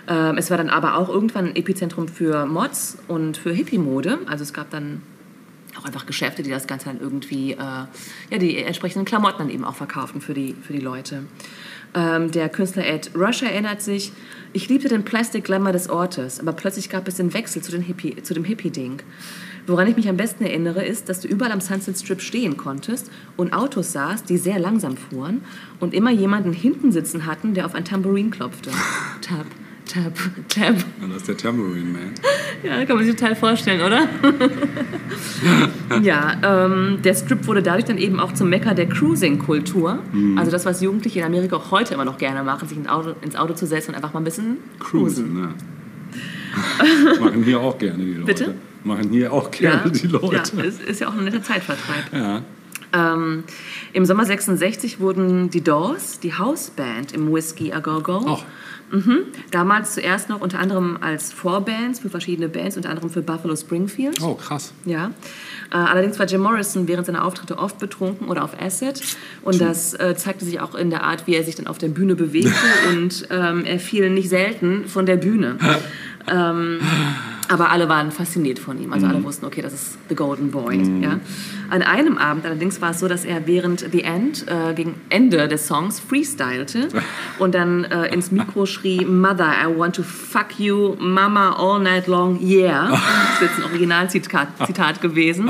Ähm, es war dann aber auch irgendwann ein Epizentrum für Mods und für Hippie-Mode. Also es gab dann auch einfach Geschäfte, die das Ganze dann irgendwie, äh, ja, die entsprechenden Klamotten dann eben auch verkauften für die, für die Leute. Ähm, der Künstler Ed Rush erinnert sich, ich liebte den Plastic Glamour des Ortes, aber plötzlich gab es den Wechsel zu, den Hippie, zu dem Hippie-Ding. Woran ich mich am besten erinnere, ist, dass du überall am Sunset Strip stehen konntest und Autos sahst, die sehr langsam fuhren und immer jemanden hinten sitzen hatten, der auf ein Tambourin klopfte. Tap, Tab, Tab. Ja, das ist der Tambourine Man. Ja, kann man sich total vorstellen, oder? ja, ähm, der Strip wurde dadurch dann eben auch zum Mecker der Cruising-Kultur. Mhm. Also das, was Jugendliche in Amerika auch heute immer noch gerne machen, sich ins Auto, ins Auto zu setzen und einfach mal ein bisschen cruisen. cruisen ja. machen hier auch gerne die Leute. Bitte? Machen hier auch gerne ja, die Leute. Ja, ist, ist ja auch ein netter Zeitvertreib. Ja. Ähm, Im Sommer 66 wurden die Doors, die Hausband im Whiskey A Go Go, oh. Mhm. Damals zuerst noch unter anderem als Vorbands für verschiedene Bands, unter anderem für Buffalo Springfield. Oh, krass. Ja. Äh, allerdings war Jim Morrison während seiner Auftritte oft betrunken oder auf Acid. Und das äh, zeigte sich auch in der Art, wie er sich dann auf der Bühne bewegte. und ähm, er fiel nicht selten von der Bühne. ähm, aber alle waren fasziniert von ihm. Also mhm. alle wussten, okay, das ist The Golden Boy. Mhm. Ja. An einem Abend allerdings war es so, dass er während The End, äh, gegen Ende des Songs, freestylte und dann äh, ins Mikro schrie, Mother, I want to fuck you, Mama all night long, yeah. Das ist jetzt ein Originalzitat Zitat gewesen.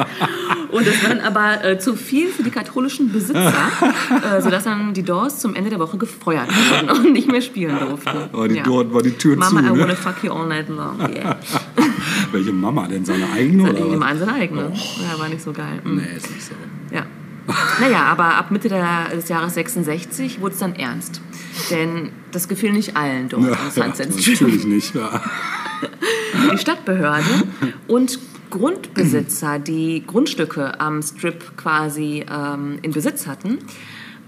Und das war dann aber äh, zu viel für die katholischen Besitzer, äh, sodass dann die Doors zum Ende der Woche gefeuert wurden und nicht mehr spielen durften. War die, ja. Dort war die Tür Mama, zu. Mama, I want to fuck you all night long, yeah. Welche Mama denn? Seine eigene? Seine, oder? Seine, seine eigene. Oh. Ja, war nicht so geil. Mhm. Nee, ist nicht so. Ja. Naja, aber ab Mitte der, des Jahres 66 wurde es dann ernst. Denn das gefiel nicht allen dort ja, ja. Natürlich nicht, ja. Die Stadtbehörde und Grundbesitzer, die Grundstücke am Strip quasi ähm, in Besitz hatten,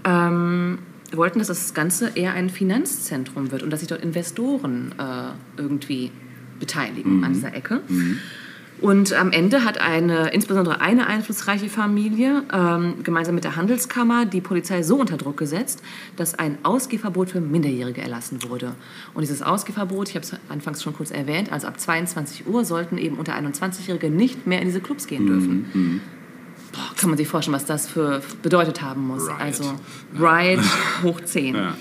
ähm, wollten, dass das Ganze eher ein Finanzzentrum wird und dass sich dort Investoren äh, irgendwie beteiligen mhm. an dieser Ecke. Mhm. Und am Ende hat eine, insbesondere eine einflussreiche Familie ähm, gemeinsam mit der Handelskammer die Polizei so unter Druck gesetzt, dass ein Ausgehverbot für Minderjährige erlassen wurde. Und dieses Ausgehverbot, ich habe es anfangs schon kurz erwähnt, also ab 22 Uhr sollten eben unter 21-Jährige nicht mehr in diese Clubs gehen dürfen. Mhm. Boah, kann man sich vorstellen, was das für bedeutet haben muss. Riot. Also Riot hoch 10. Ja.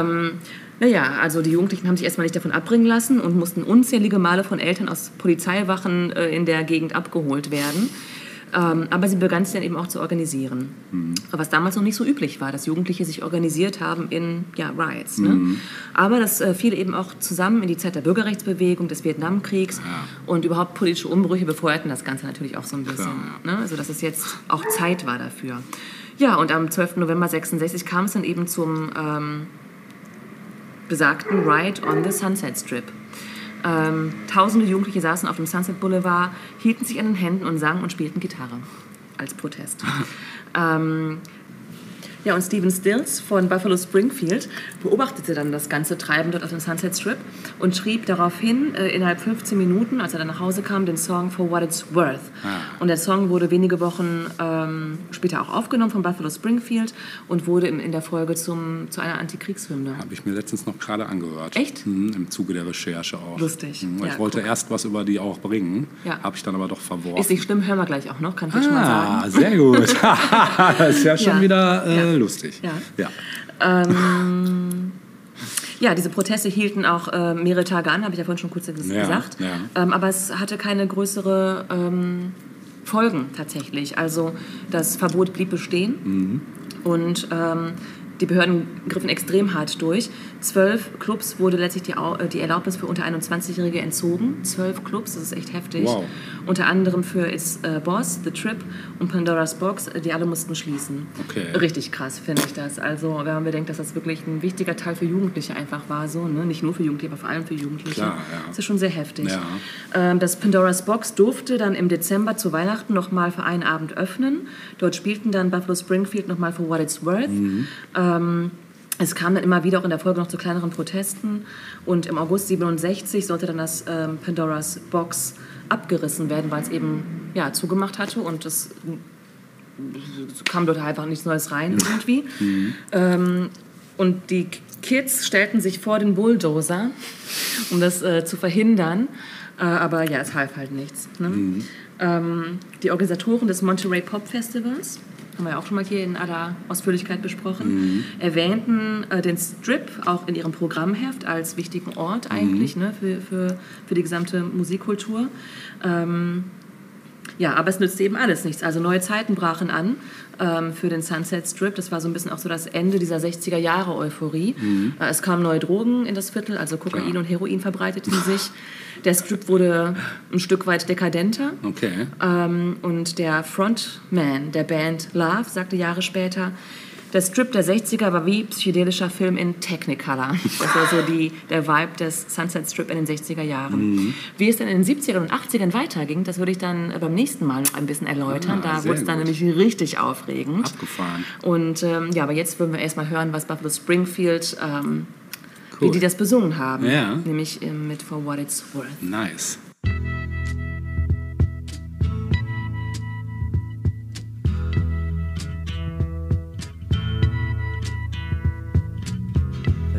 Ähm, naja, also die Jugendlichen haben sich erstmal nicht davon abbringen lassen und mussten unzählige Male von Eltern aus Polizeiwachen äh, in der Gegend abgeholt werden. Ähm, aber sie begannen sich dann eben auch zu organisieren. Mhm. Was damals noch nicht so üblich war, dass Jugendliche sich organisiert haben in ja, Riots. Ne? Mhm. Aber das äh, fiel eben auch zusammen in die Zeit der Bürgerrechtsbewegung, des Vietnamkriegs ja. und überhaupt politische Umbrüche befeuerten das Ganze natürlich auch so ein bisschen. Ne? Also dass es jetzt auch Zeit war dafür. Ja, und am 12. November 66 kam es dann eben zum... Ähm, besagten Ride on the Sunset Strip. Ähm, tausende Jugendliche saßen auf dem Sunset Boulevard, hielten sich an den Händen und sangen und spielten Gitarre als Protest. ähm, Ja, und Steven Stills von Buffalo Springfield beobachtete dann das ganze Treiben dort auf dem Sunset Strip und schrieb daraufhin äh, innerhalb 15 Minuten, als er dann nach Hause kam, den Song For What It's Worth. Ah. Und der Song wurde wenige Wochen ähm, später auch aufgenommen von Buffalo Springfield und wurde in, in der Folge zum, zu einer Antikriegshymne. Habe ich mir letztens noch gerade angehört. Echt? Mhm, Im Zuge der Recherche auch. Lustig. Mhm, Ja, ich wollte guck. erst was über die auch bringen, Ja. habe ich dann aber doch verworfen. Ist nicht schlimm, hören wir gleich auch noch, kann ich jetzt schon mal ah, sagen. sehr gut. das ist ja schon Ja. wieder äh, Ja. lustig. Ja. ja. Ähm, ja, diese Proteste hielten auch äh, mehrere Tage an, habe ich ja vorhin schon kurz ges- Ja, gesagt. ja. Ähm, aber es hatte keine größere ähm, Folgen tatsächlich. Also das Verbot blieb bestehen Mhm. und ähm, die Behörden griffen extrem hart durch. Zwölf Clubs wurde letztlich die, äh, die Erlaubnis für unter 21-Jährige entzogen. Zwölf Clubs, das ist echt heftig. Wow. Unter anderem für It's äh, Boss, The Trip und Pandora's Box, äh, die alle mussten schließen. Okay. Richtig krass, finde ich das. Also, wenn man bedenkt, dass das wirklich ein wichtiger Teil für Jugendliche einfach war, so, ne? nicht nur für Jugendliche, aber vor allem für Jugendliche. Klar, ja. Das ist schon sehr heftig. Ja. Ähm, das Pandora's Box durfte dann im Dezember zu Weihnachten nochmal für einen Abend öffnen. Dort spielten dann Buffalo Springfield nochmal für What It's Worth. Mhm. Ähm, es kam dann immer wieder auch in der Folge noch zu kleineren Protesten. Und im August 67 sollte dann das ähm, Pandora's Box abgerissen werden, weil es eben ja, zugemacht hatte und es kam dort einfach nichts Neues rein irgendwie. Ähm, und die Kids stellten sich vor den Bulldozer, um das äh, zu verhindern. Äh, aber ja, es half halt nichts. Ne? Ähm, die Organisatoren des Monterey Pop Festivals, haben wir ja auch schon mal hier in aller Ausführlichkeit besprochen, erwähnten äh, den Strip auch in ihrem Programmheft als wichtigen Ort eigentlich ne, für, für, für die gesamte Musikkultur. Ähm, ja, aber es nützte eben alles nichts. Also neue Zeiten brachen an ähm, für den Sunset Strip. Das war so ein bisschen auch so das Ende dieser 60er Jahre Euphorie. Äh, es kamen neue Drogen in das Viertel, also Kokain Klar. und Heroin verbreiteten sich. Der Strip wurde ein Stück weit dekadenter. Okay. Ähm, und der Frontman der Band Love sagte Jahre später, der Strip der 60er war wie psychedelischer Film in Technicolor. Das war so die, der Vibe des Sunset Strip in den 60er Jahren. Wie es dann in den 70ern und 80ern weiterging, das würde ich dann beim nächsten Mal noch ein bisschen erläutern. Ah, da wurde es dann gut. nämlich richtig aufregend. Abgefahren. Und ähm, ja, aber jetzt würden wir erstmal hören, was Buffalo Springfield, ähm, Cool. wie die das besungen haben. Ja. Nämlich ähm, mit For What It's Worth. Nice.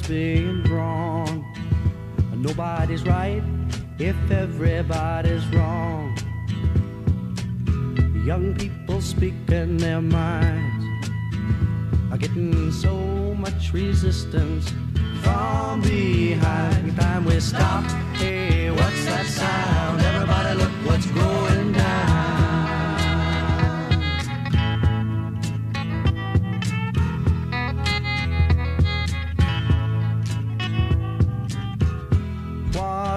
Lines being drawn. Nobody's right if everybody's wrong. Young people speaking their minds are getting so much resistance from behind. Time we stop. Hey, what's that sound? Everybody, look what's going down.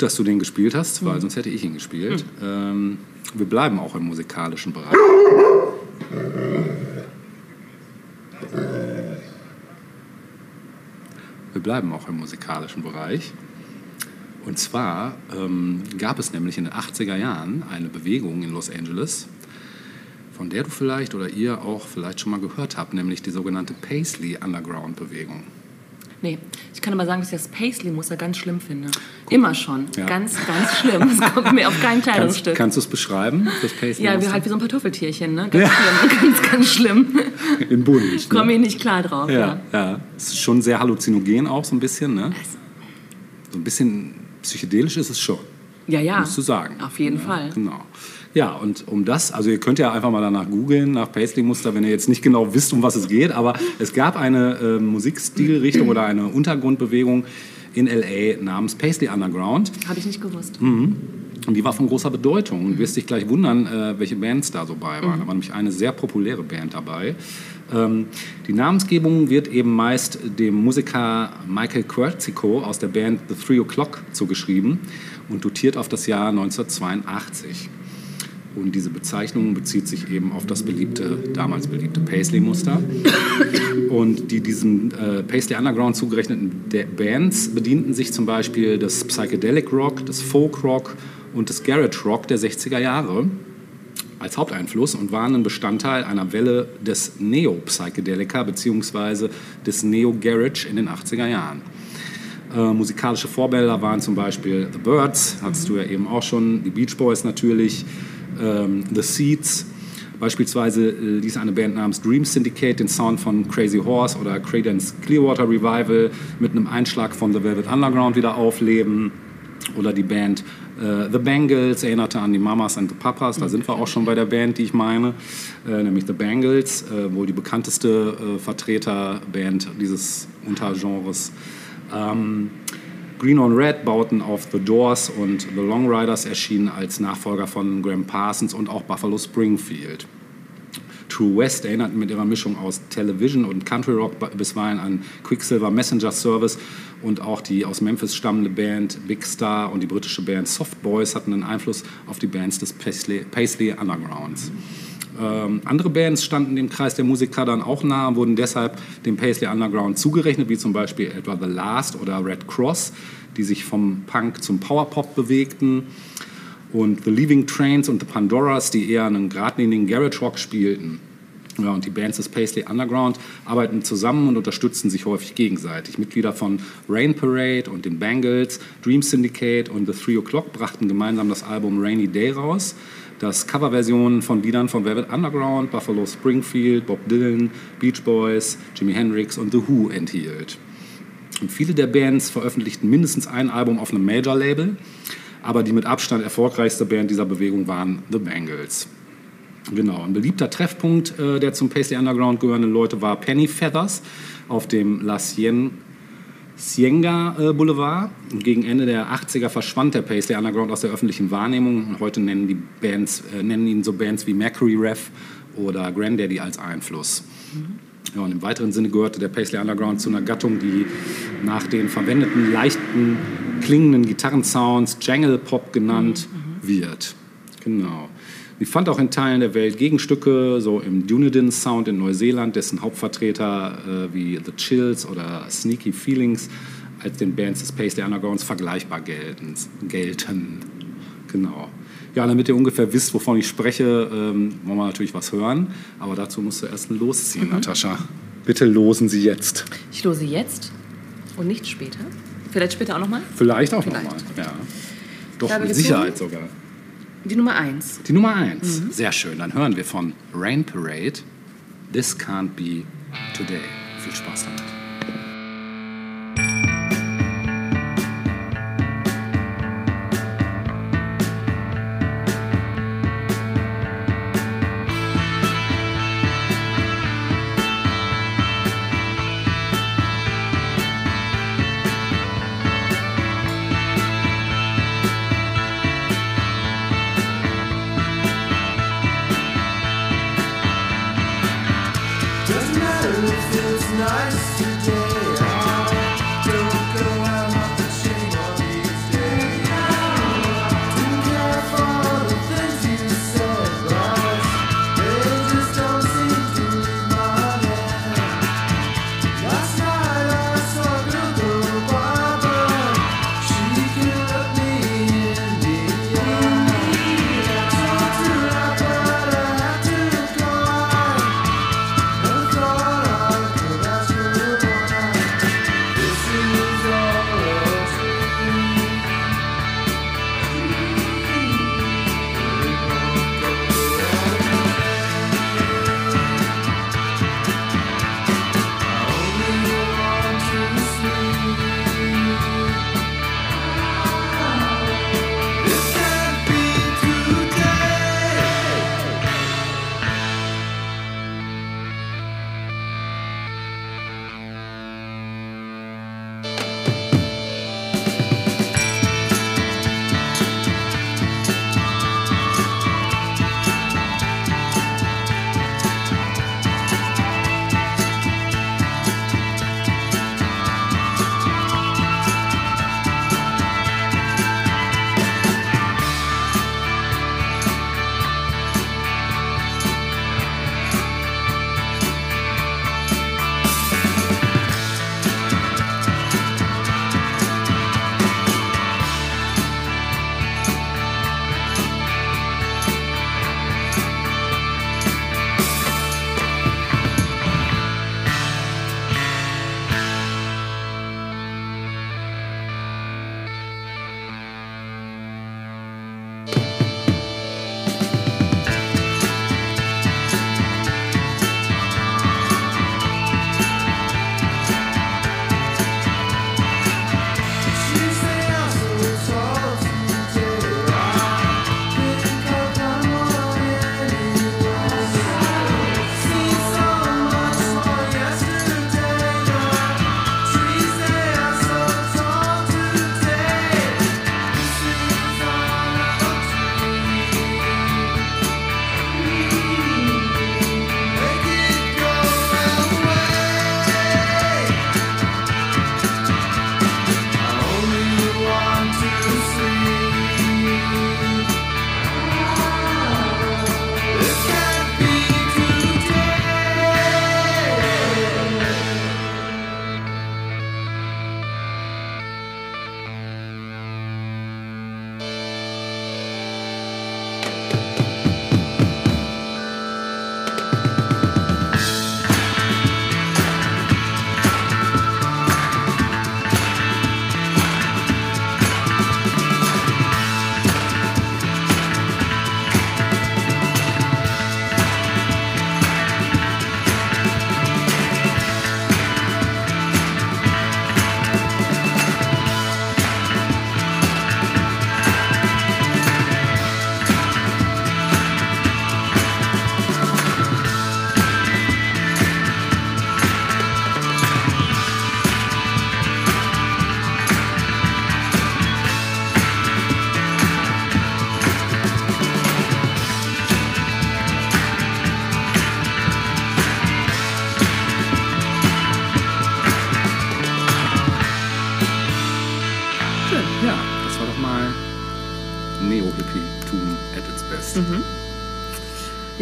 Gut, dass du den gespielt hast, weil sonst hätte ich ihn gespielt. Ähm, wir bleiben auch im musikalischen Bereich. Wir bleiben auch im musikalischen Bereich. Und zwar ähm, gab es nämlich in den 80er Jahren eine Bewegung in Los Angeles, von der du vielleicht oder ihr auch vielleicht schon mal gehört habt, nämlich die sogenannte Paisley Underground Bewegung. Nee, ich kann aber sagen, dass ich das Paisley-Muster ganz schlimm finde. Immer schon. Ja. Ganz, ganz schlimm. Es kommt mir auf kein Kannst, Kleidungsstück. kannst du es beschreiben, das Paisley? ja, wir halt wie so ein Kartoffeltierchen, ne? Ganz schlimm. Ganz, ganz schlimm. in bunt. Komme Ne? ich nicht klar drauf. Ja, ja. Es ist schon sehr halluzinogen auch so ein bisschen, ne? So ein bisschen psychedelisch ist es schon. Ja, ja. musst du sagen. Auf jeden ja, Fall. Genau. Ja, und um das, also ihr könnt ja einfach mal danach googeln, nach Paisley-Muster, wenn ihr jetzt nicht genau wisst, um was es geht, aber es gab eine äh, Musikstilrichtung oder eine Untergrundbewegung in L.A. namens Paisley Underground. Habe ich nicht gewusst. Mhm. Und die war von großer Bedeutung. Und wirst dich gleich wundern, äh, welche Bands da so bei waren. Da war nämlich eine sehr populäre Band dabei. Ähm, die Namensgebung wird eben meist dem Musiker Michael Querzico aus der Band The Three O'Clock zugeschrieben und dotiert auf das Jahr 1982. Und diese Bezeichnung bezieht sich eben auf das beliebte, damals beliebte Paisley-Muster. Und die diesen äh, Paisley Underground zugerechneten De- Bands bedienten sich zum Beispiel des Psychedelic Rock, des Folk Rock und des Garage Rock der 60er Jahre als Haupteinfluss und waren ein Bestandteil einer Welle des Neo-Psychedelika bzw. des Neo-Garage in den 80er Jahren. Äh, musikalische Vorbilder waren zum Beispiel The Birds, hattest du ja eben auch schon, die Beach Boys natürlich, ähm, The Seeds. Beispielsweise äh, ließ eine Band namens Dream Syndicate den Sound von Crazy Horse oder Creedence Clearwater Revival mit einem Einschlag von The Velvet Underground wieder aufleben. Oder die Band äh, The Bangles erinnerte an die Mamas and the Papas. Da sind wir auch schon bei der Band, die ich meine, äh, nämlich The Bangles, äh, wohl die bekannteste äh, Vertreterband dieses Untergenres. Ähm, Green on Red bauten auf The Doors und The Long Riders erschienen als Nachfolger von Graham Parsons und auch Buffalo Springfield. True West erinnert mit ihrer Mischung aus Television und Country Rock bisweilen an Quicksilver Messenger Service und auch die aus Memphis stammende Band Big Star und die britische Band Soft Boys hatten einen Einfluss auf die Bands des Paisley, Paisley Undergrounds. Ähm, andere Bands standen dem Kreis der Musiker dann auch nahe, wurden deshalb dem Paisley Underground zugerechnet, wie zum Beispiel etwa The Last oder Red Cross, die sich vom Punk zum Powerpop bewegten. Und The Leaving Trains und The Pandoras, die eher einen geradlinigen Garage Rock spielten. Ja, und die Bands des Paisley Underground arbeiten zusammen und unterstützen sich häufig gegenseitig. Mitglieder von Rain Parade und den Bangles, Dream Syndicate und The Three O'Clock brachten gemeinsam das Album Rainy Day raus, das Coverversionen von Liedern von Velvet Underground, Buffalo Springfield, Bob Dylan, Beach Boys, Jimi Hendrix und The Who enthielt. Und viele der Bands veröffentlichten mindestens ein Album auf einem Major-Label, aber die mit Abstand erfolgreichste Band dieser Bewegung waren The Bangles. Genau, ein beliebter Treffpunkt äh, der zum Paisley Underground gehörenden Leute war Penny Feathers auf dem La Cien Cienga äh, Boulevard. Gegen Ende der 80er verschwand der Paisley Underground aus der öffentlichen Wahrnehmung. Und heute nennen, die Bands, äh, nennen ihn so Bands wie Mercury Rev oder Granddaddy als Einfluss. Ja, und im weiteren Sinne gehörte der Paisley Underground zu einer Gattung, die nach den verwendeten leichten klingenden Gitarrensounds Jangle Pop genannt wird. Genau. Sie fand auch in Teilen der Welt Gegenstücke, so im Dunedin Sound in Neuseeland, dessen Hauptvertreter äh, wie The Chills oder Sneaky Feelings als den Bands des Paisley Undergrounds vergleichbar gelten. gelten. Genau. Ja, damit ihr ungefähr wisst, wovon ich spreche, ähm, wollen wir natürlich was hören. Aber dazu musst du erst losziehen, Natascha. Bitte losen Sie jetzt. Ich lose jetzt und nicht später. Vielleicht später auch nochmal. Vielleicht auch nochmal. Ja. Doch, mit. Sicherheit sogar. Die Nummer eins. Die Nummer eins. Sehr schön. Dann hören wir von Rain Parade This Can't Be Today. Viel Spaß damit.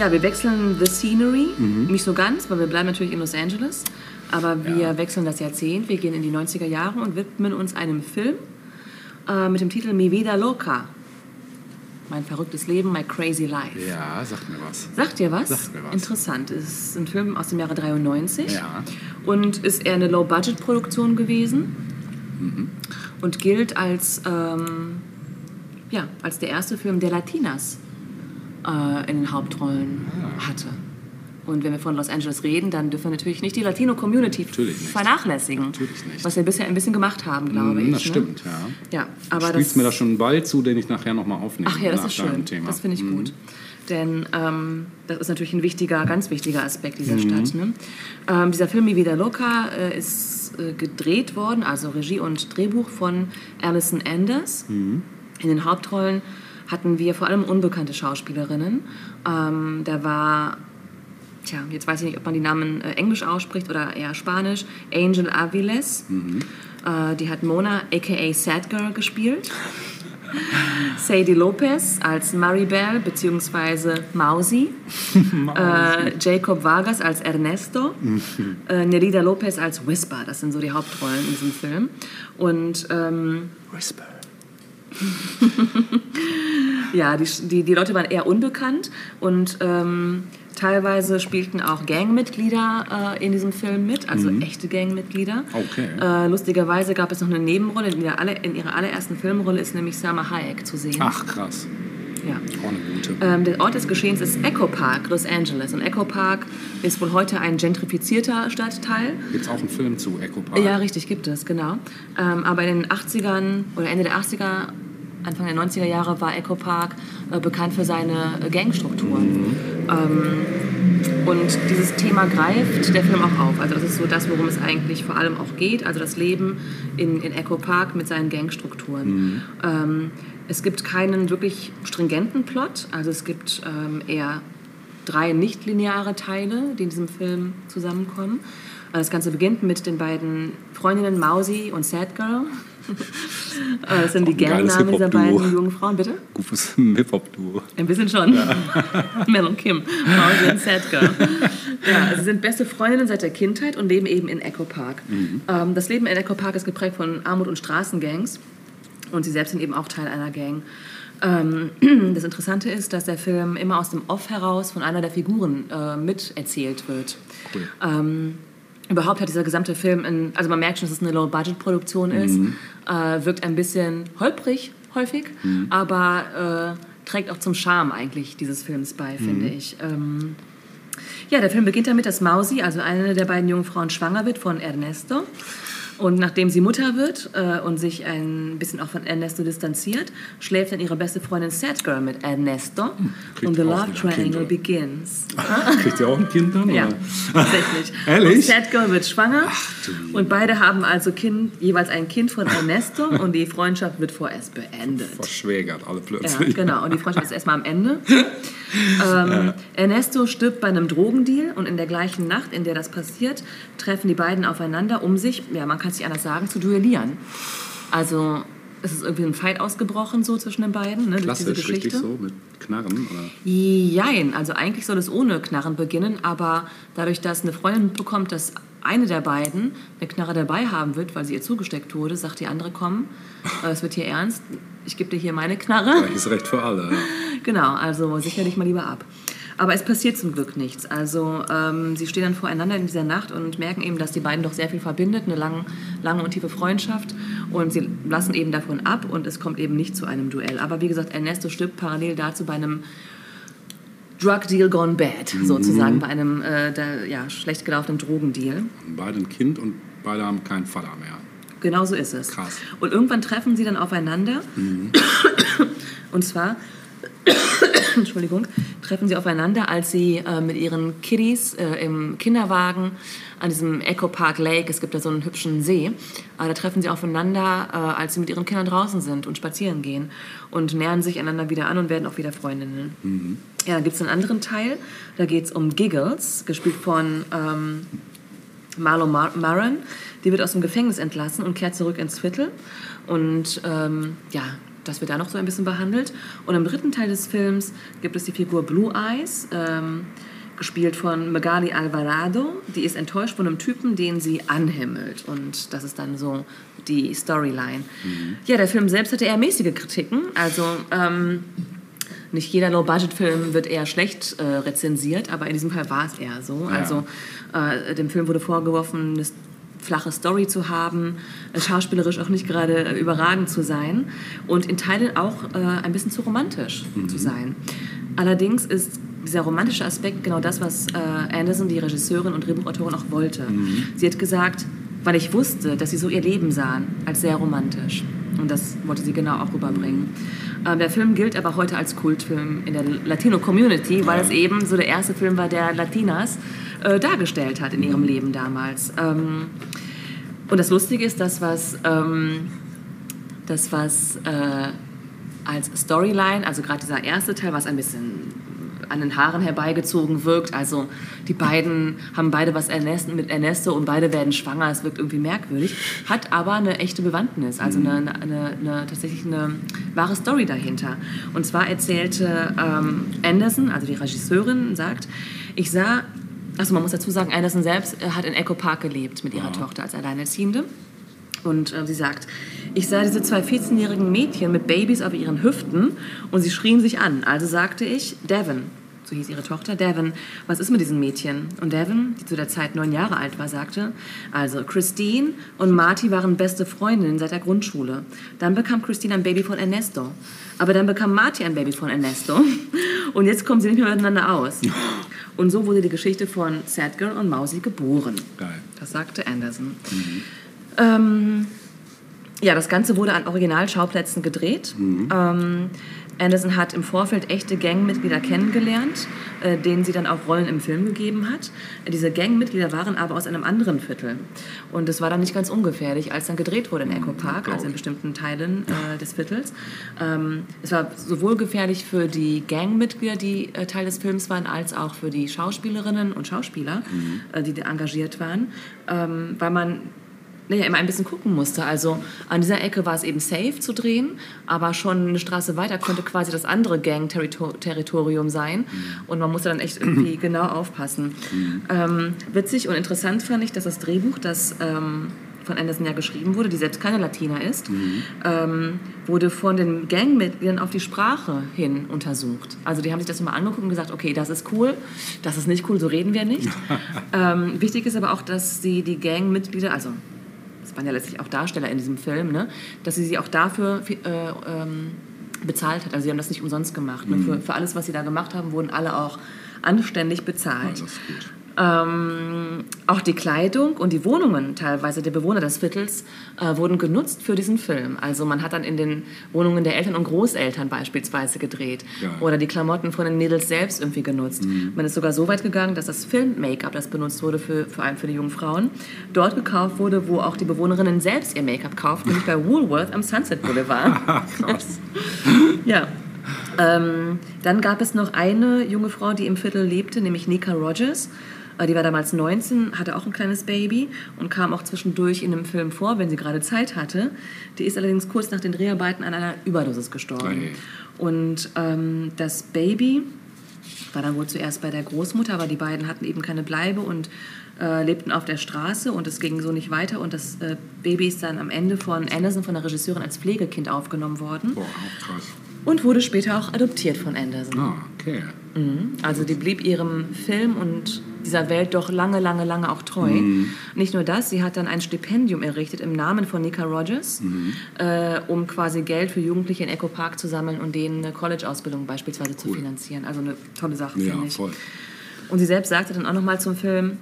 Ja, wir wechseln the scenery. Nicht so ganz, weil wir bleiben natürlich in Los Angeles. Aber wir Ja. wechseln das Jahrzehnt. Wir gehen in die 90er Jahre und widmen uns einem Film äh, mit dem Titel Mi Vida Loca. Mein verrücktes Leben, My Crazy Life. Ja, sagt mir was. Sagt dir was? Sagt mir was. Interessant. Es ist ein Film aus dem Jahre 93 Ja. und ist eher eine Low-Budget-Produktion gewesen Mhm. und gilt als, ähm, ja, als der erste Film, der Latinas äh, in den Hauptrollen Ah. hatte. Und wenn wir von Los Angeles reden, dann dürfen wir natürlich nicht die Latino-Community vernachlässigen. Natürlich nicht. Was wir bisher ein bisschen gemacht haben, glaube ich. Mm, das ne? stimmt, ja. Ja, Du aber spielst das, mir da schon einen Ball zu, den ich nachher nochmal aufnehme. Ach ja, das ist schön. Thema. Das finde ich Mhm. gut. Denn ähm, das ist natürlich ein wichtiger, ganz wichtiger Aspekt dieser Mhm. Stadt. Ne? Ähm, dieser Film Mi Vida Loca äh, ist äh, gedreht worden, also Regie und Drehbuch von Alison Anders. Mhm. In den Hauptrollen hatten wir vor allem unbekannte Schauspielerinnen. Ähm, da war, tja, jetzt weiß ich nicht, ob man die Namen äh, englisch ausspricht oder eher spanisch, Angel Aviles. Mhm. Äh, die hat Mona, aka Sad Girl, gespielt. Sadie Lopez als Maribel bzw. Mausi, äh, Jacob Vargas als Ernesto, äh, Nerida Lopez als Whisper. Das sind so die Hauptrollen in diesem Film. Und ähm, Whisper. Ja, die, die, die Leute waren eher unbekannt und ähm, teilweise spielten auch Gangmitglieder äh, in diesem Film mit, also echte Gangmitglieder. Okay. Äh, lustigerweise gab es noch eine Nebenrolle, in, der alle, in ihrer allerersten Filmrolle ist nämlich Salma Hayek zu sehen. Ach, krass. Ja. Auch eine gute. Ähm, der Ort des Geschehens ist Echo Park, Los Angeles. Und Echo Park ist wohl heute ein gentrifizierter Stadtteil. Gibt es auch einen Film zu Echo Park? Ja, richtig, gibt es, genau. Ähm, aber in den 80ern oder Ende der 80er, Anfang der 90er Jahre war Echo Park äh, bekannt für seine äh, Gangstrukturen. Ähm, und dieses Thema greift der Film auch auf. Also das ist so das, worum es eigentlich vor allem auch geht. Also das Leben in, in Echo Park mit seinen Gangstrukturen. Ähm, es gibt keinen wirklich stringenten Plot. Also es gibt ähm, eher drei nichtlineare Teile, die in diesem Film zusammenkommen. Äh, Das Ganze beginnt mit den beiden Freundinnen Mausi und Sad Girl. Äh, Das sind die Gangnamen dieser beiden jungen Frauen, bitte? Gutes Hip-Hop-Duo. Ein bisschen schon. Mel und Kim, Mausi und Sad Girl. Ja, sie sind beste Freundinnen seit der Kindheit und leben eben in Echo Park. Ähm, das Leben in Echo Park ist geprägt von Armut und Straßengangs. Und sie selbst sind eben auch Teil einer Gang. Ähm, das Interessante ist, dass der Film immer aus dem Off heraus von einer der Figuren äh, miterzählt wird. Cool. Ähm, überhaupt hat dieser gesamte Film, in, also man merkt schon, dass es eine Low-Budget-Produktion ist, äh, wirkt ein bisschen holprig häufig, aber äh, trägt auch zum Charme eigentlich dieses Films bei, finde ich. Ähm, ja, der Film beginnt damit, dass Mausi, also eine der beiden jungen Frauen, schwanger wird von Ernesto. Und nachdem sie Mutter wird äh, und sich ein bisschen auch von Ernesto distanziert, schläft dann ihre beste Freundin Sad Girl mit Ernesto. kriegt und The Love Triangle begins. Kriegt ihr auch ein Kind dann? Ja, tatsächlich. Ehrlich? Und Sad Girl wird schwanger du. und beide haben also kind, jeweils ein Kind von Ernesto und die Freundschaft wird vorerst beendet. Verschwägert alle Ja, plötzlich. genau. Und die Freundschaft ist erstmal am Ende. Ähm, Ernesto stirbt bei einem Drogendeal und in der gleichen Nacht, in der das passiert, treffen die beiden aufeinander, um sich, ja, man kann es nicht anders sagen, zu duellieren. Also es ist irgendwie ein Fight ausgebrochen so zwischen den beiden, ne, Klassisch, richtig so, mit Knarren? Oder? Jein, also eigentlich soll es ohne Knarren beginnen, aber dadurch, dass eine Freundin mitbekommt, dass eine der beiden eine Knarre dabei haben wird, weil sie ihr zugesteckt wurde, sagt die andere, komm, äh, es wird hier ernst, ich gebe dir hier meine Knarre. Gleiches Recht für alle. Ja. Genau, also sicherlich mal lieber ab. Aber es passiert zum Glück nichts. Also ähm, sie stehen dann voreinander in dieser Nacht und merken eben, dass die beiden doch sehr viel verbindet, eine lang, lange und tiefe Freundschaft. Und sie lassen eben davon ab und es kommt eben nicht zu einem Duell. Aber wie gesagt, Ernesto stirbt parallel dazu bei einem Drug Deal gone bad, sozusagen, bei einem äh, der, ja, schlecht gelaufenen Drogendeal. Beide ein Kind und beide haben keinen Vater mehr. Genau so ist es. Krass. Und irgendwann treffen sie dann aufeinander. Und zwar, Entschuldigung, treffen sie aufeinander, als sie äh, mit ihren Kiddies äh, im Kinderwagen an diesem Echo Park Lake, es gibt da so einen hübschen See, äh, da treffen sie aufeinander, äh, als sie mit ihren Kindern draußen sind und spazieren gehen und nähern sich einander wieder an und werden auch wieder Freundinnen. Ja, dann gibt es einen anderen Teil, da geht es um Giggles, gespielt von ähm, Marlo Mar Maron, Die wird aus dem Gefängnis entlassen und kehrt zurück ins Viertel. Und ähm, ja, das wird da noch so ein bisschen behandelt. Und im dritten Teil des Films gibt es die Figur Blue Eyes, ähm, gespielt von Magali Alvarado. Die ist enttäuscht von einem Typen, den sie anhimmelt. Und das ist dann so die Storyline. Ja, der Film selbst hatte eher mäßige Kritiken. Also ähm, nicht jeder Low-Budget-Film wird eher schlecht äh, rezensiert, aber in diesem Fall war es eher so. Ja. Also äh, dem Film wurde vorgeworfen, eine flache Story zu haben, äh, schauspielerisch auch nicht gerade äh, überragend zu sein und in Teilen auch äh, ein bisschen zu romantisch zu sein. Allerdings ist dieser romantische Aspekt genau das, was äh, Anderson, die Regisseurin und Drehbuchautorin, auch wollte. Sie hat gesagt, weil ich wusste, dass sie so ihr Leben sahen, als sehr romantisch. Und das wollte sie genau auch rüberbringen. Ähm, der Film gilt aber heute als Kultfilm in der Latino-Community, weil es eben so der erste Film war, der Latinas äh, dargestellt hat in ihrem Leben damals. Ähm, und das Lustige ist, das, was, ähm, das, was äh, als Storyline, also gerade dieser erste Teil, was ein bisschen an den Haaren herbeigezogen wirkt. Also die beiden haben beide was Ernesto, mit Ernesto und beide werden schwanger. Es wirkt irgendwie merkwürdig, hat aber eine echte Bewandtnis, also eine, eine, eine, eine tatsächlich eine wahre Story dahinter. Und zwar erzählte ähm, Anderson, also die Regisseurin, sagt, ich sah, also man muss dazu sagen, Anderson selbst äh, hat in Echo Park gelebt mit ihrer Tochter als Alleinerziehende. Und äh, sie sagt, ich sah diese zwei 14-jährigen Mädchen mit Babys auf ihren Hüften und sie schrien sich an. Also sagte ich, Devon, so hieß ihre Tochter, Devon, was ist mit diesen Mädchen? Und Devon, die zu der Zeit neun Jahre alt war, sagte, also Christine und Marty waren beste Freundinnen seit der Grundschule. Dann bekam Christine ein Baby von Ernesto. Aber dann bekam Marty ein Baby von Ernesto. Und jetzt kommen sie nicht mehr miteinander aus. Und so wurde die Geschichte von Sad Girl und Mausi geboren. Geil. Das sagte Anderson. Ähm, ja, das Ganze wurde an Originalschauplätzen gedreht. Ähm, Anderson hat im Vorfeld echte Gangmitglieder kennengelernt, äh, denen sie dann auch Rollen im Film gegeben hat. Diese Gangmitglieder waren aber aus einem anderen Viertel. Und das war dann nicht ganz ungefährlich, als dann gedreht wurde in Echo Park, also in bestimmten Teilen äh, des Viertels. Ähm, es war sowohl gefährlich für die Gangmitglieder, die äh, Teil des Films waren, als auch für die Schauspielerinnen und Schauspieler, äh, die da engagiert waren, ähm, weil man naja, immer ein bisschen gucken musste. Also an dieser Ecke war es eben safe zu drehen, aber schon eine Straße weiter konnte quasi das andere Gang-Territorium sein. Und man musste dann echt irgendwie genau aufpassen. Ähm, witzig und interessant fand ich, dass das Drehbuch, das ähm, von Anderson ja geschrieben wurde, die selbst keine Latina ist, ähm, wurde von den Gangmitgliedern auf die Sprache hin untersucht. Also die haben sich das mal angeguckt und gesagt, okay, das ist cool, das ist nicht cool, so reden wir nicht. ähm, wichtig ist aber auch, dass sie die Gangmitglieder, also waren ja letztlich auch Darsteller in diesem Film, ne? dass sie sie auch dafür äh, ähm, bezahlt hat. Also sie haben das nicht umsonst gemacht. Ne? Für, für alles, was sie da gemacht haben, wurden alle auch anständig bezahlt. Das ist gut. Ähm, auch die Kleidung und die Wohnungen teilweise der Bewohner des Viertels äh, wurden genutzt für diesen Film. Also man hat dann in den Wohnungen der Eltern und Großeltern beispielsweise gedreht Geil. oder die Klamotten von den Mädels selbst irgendwie genutzt. Man ist sogar so weit gegangen, dass das Film-Make-up, das benutzt wurde für, vor allem für die jungen Frauen, dort gekauft wurde, wo auch die Bewohnerinnen selbst ihr Make-up kauften, nämlich bei Woolworth am Sunset Boulevard. Krass. Ja. Ähm, dann gab es noch eine junge Frau, die im Viertel lebte, nämlich Nika Rogers. Die war damals 19, hatte auch ein kleines Baby und kam auch zwischendurch in einem Film vor, wenn sie gerade Zeit hatte. Die ist allerdings kurz nach den Dreharbeiten an einer Überdosis gestorben. Ei. Und ähm, das Baby war dann wohl zuerst bei der Großmutter, aber die beiden hatten eben keine Bleibe und äh, lebten auf der Straße und es ging so nicht weiter. Und das äh, Baby ist dann am Ende von Anderson, von der Regisseurin, als Pflegekind aufgenommen worden Boah, krass. und wurde später auch adoptiert von Anderson. Ah, okay. Also die blieb ihrem Film und dieser Welt doch lange, lange, lange auch treu. Nicht nur das, sie hat dann ein Stipendium errichtet im Namen von Nika Rogers, äh, um quasi Geld für Jugendliche in Echo Park zu sammeln und denen eine College-Ausbildung beispielsweise zu finanzieren. Also eine tolle Sache, Ja, finde ich. voll. Und sie selbst sagte dann auch nochmal zum Film,